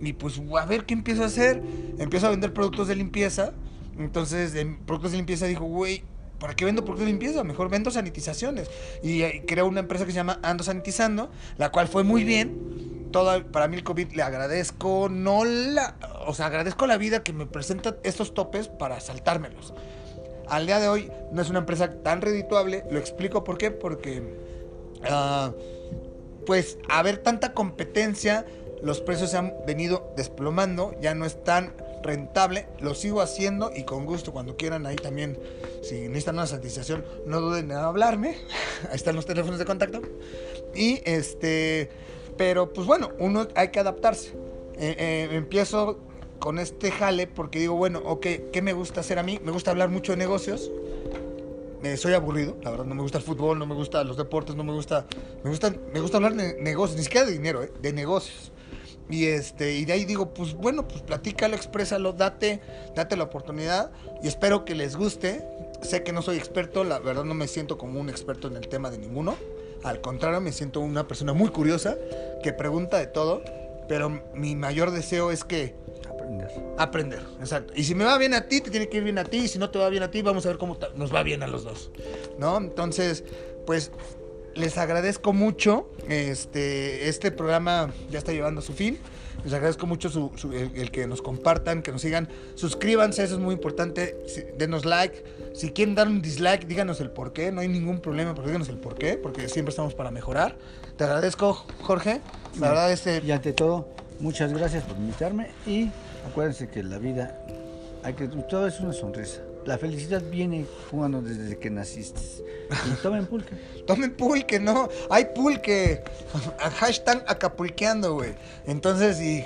y pues a ver qué empiezo a hacer. Empiezo a vender productos de limpieza, entonces en productos de limpieza dijo, güey, ¿Para qué vendo productos de limpieza? Mejor vendo sanitizaciones. Y eh, creo una empresa que se llama Ando Sanitizando, la cual fue muy bien. Toda, para mí el COVID le agradezco, no la, o sea, agradezco la vida que me presenta estos topes para saltármelos. Al día de hoy no es una empresa tan redituable, lo explico por qué, porque ah, pues a ver tanta competencia, los precios se han venido desplomando, ya no es tan rentable, lo sigo haciendo y con gusto cuando quieran ahí también, si necesitan una satisfacción, no duden en hablarme, <laughs> ahí están los teléfonos de contacto. Y este, pero pues bueno, uno hay que adaptarse. Eh, eh, empiezo con este jale porque digo, bueno, ok, ¿qué me gusta hacer a mí? Me gusta hablar mucho de negocios. Me soy aburrido, la verdad, no me gusta el fútbol, no me gusta los deportes, no me gusta, me gusta, me gusta hablar de negocios, ni siquiera de dinero, ¿eh? de negocios. Y este, y de ahí digo, pues bueno, pues platícalo, exprésalo, date, date la oportunidad y espero que les guste. Sé que no soy experto, la verdad no me siento como un experto en el tema de ninguno. Al contrario, me siento una persona muy curiosa que pregunta de todo, pero mi mayor deseo es que Aprender. aprender, exacto. Y si me va bien a ti, te tiene que ir bien a ti, y si no te va bien a ti, vamos a ver cómo nos va bien a los dos, ¿no? Entonces, pues les agradezco mucho. Este, este programa ya está llevando a su fin. Les agradezco mucho su- su- el, el que nos compartan, que nos sigan. Suscríbanse, eso es muy importante. Denos like. Si quieren dar un dislike, díganos el por qué. No hay ningún problema, pero díganos el por qué, porque siempre estamos para mejorar. Te agradezco, Jorge. La verdad, este, Y ante todo, muchas gracias por invitarme y acuérdense que la vida, hay que, todo es una sonrisa. La felicidad viene jugando desde que naciste. Y tomen pulque. <laughs> Tomen pulque, no. Hay pulque. <laughs> Hashtag acapulqueando, güey. Entonces, y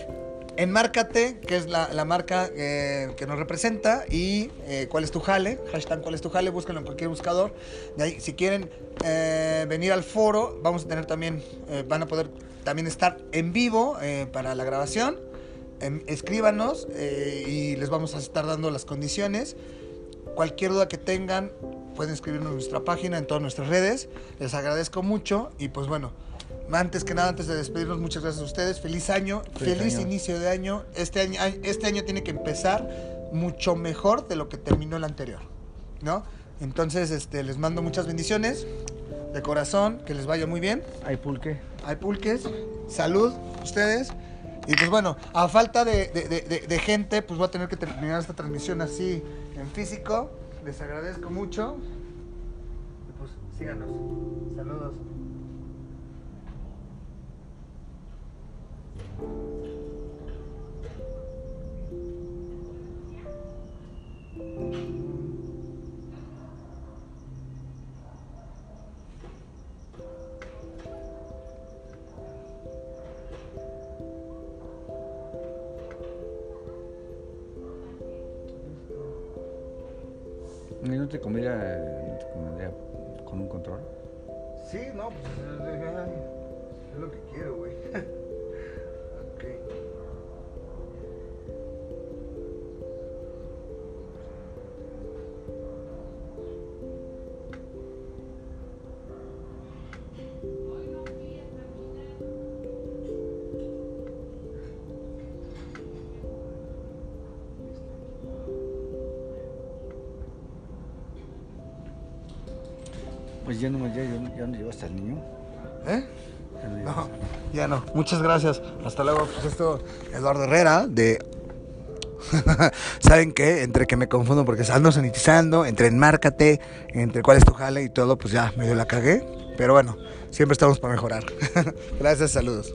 enmárcate, que es la, marca eh, que nos representa. Y eh, cuál es tu jale. Hashtag cuál es tu jale. Búscalo en cualquier buscador. De ahí, si quieren eh, venir al foro, vamos a tener también, van a poder también estar en vivo para la grabación. Em, escríbanos y les vamos a estar dando las condiciones. Cualquier duda que tengan, pueden escribirnos en nuestra página, en todas nuestras redes. Les agradezco mucho y pues bueno, antes que nada, antes de despedirnos, muchas gracias a ustedes. Feliz año, feliz, Feliz año. inicio de año. Este año. Este año tiene que empezar mucho mejor de lo que terminó el anterior, ¿no? Entonces, este, les mando muchas bendiciones de corazón, que les vaya muy bien. Hay pulque. Hay pulques, salud, ustedes. Y pues bueno, a falta de, de- de- gente, pues voy a tener que terminar esta transmisión así en físico. Les agradezco mucho. Y pues síganos. Saludos. Ya no ya, ya, no llevaste al niño. ¿Eh? Ya no ya no. Muchas gracias. Hasta luego. Pues esto, Eduardo Herrera, de. <laughs> ¿Saben qué? Entre que me confundo porque ando sanitizando, entre enmárcate, entre cuál es tu jale y todo, pues ya medio la cagué. Pero bueno, siempre estamos para mejorar. <laughs> gracias, saludos.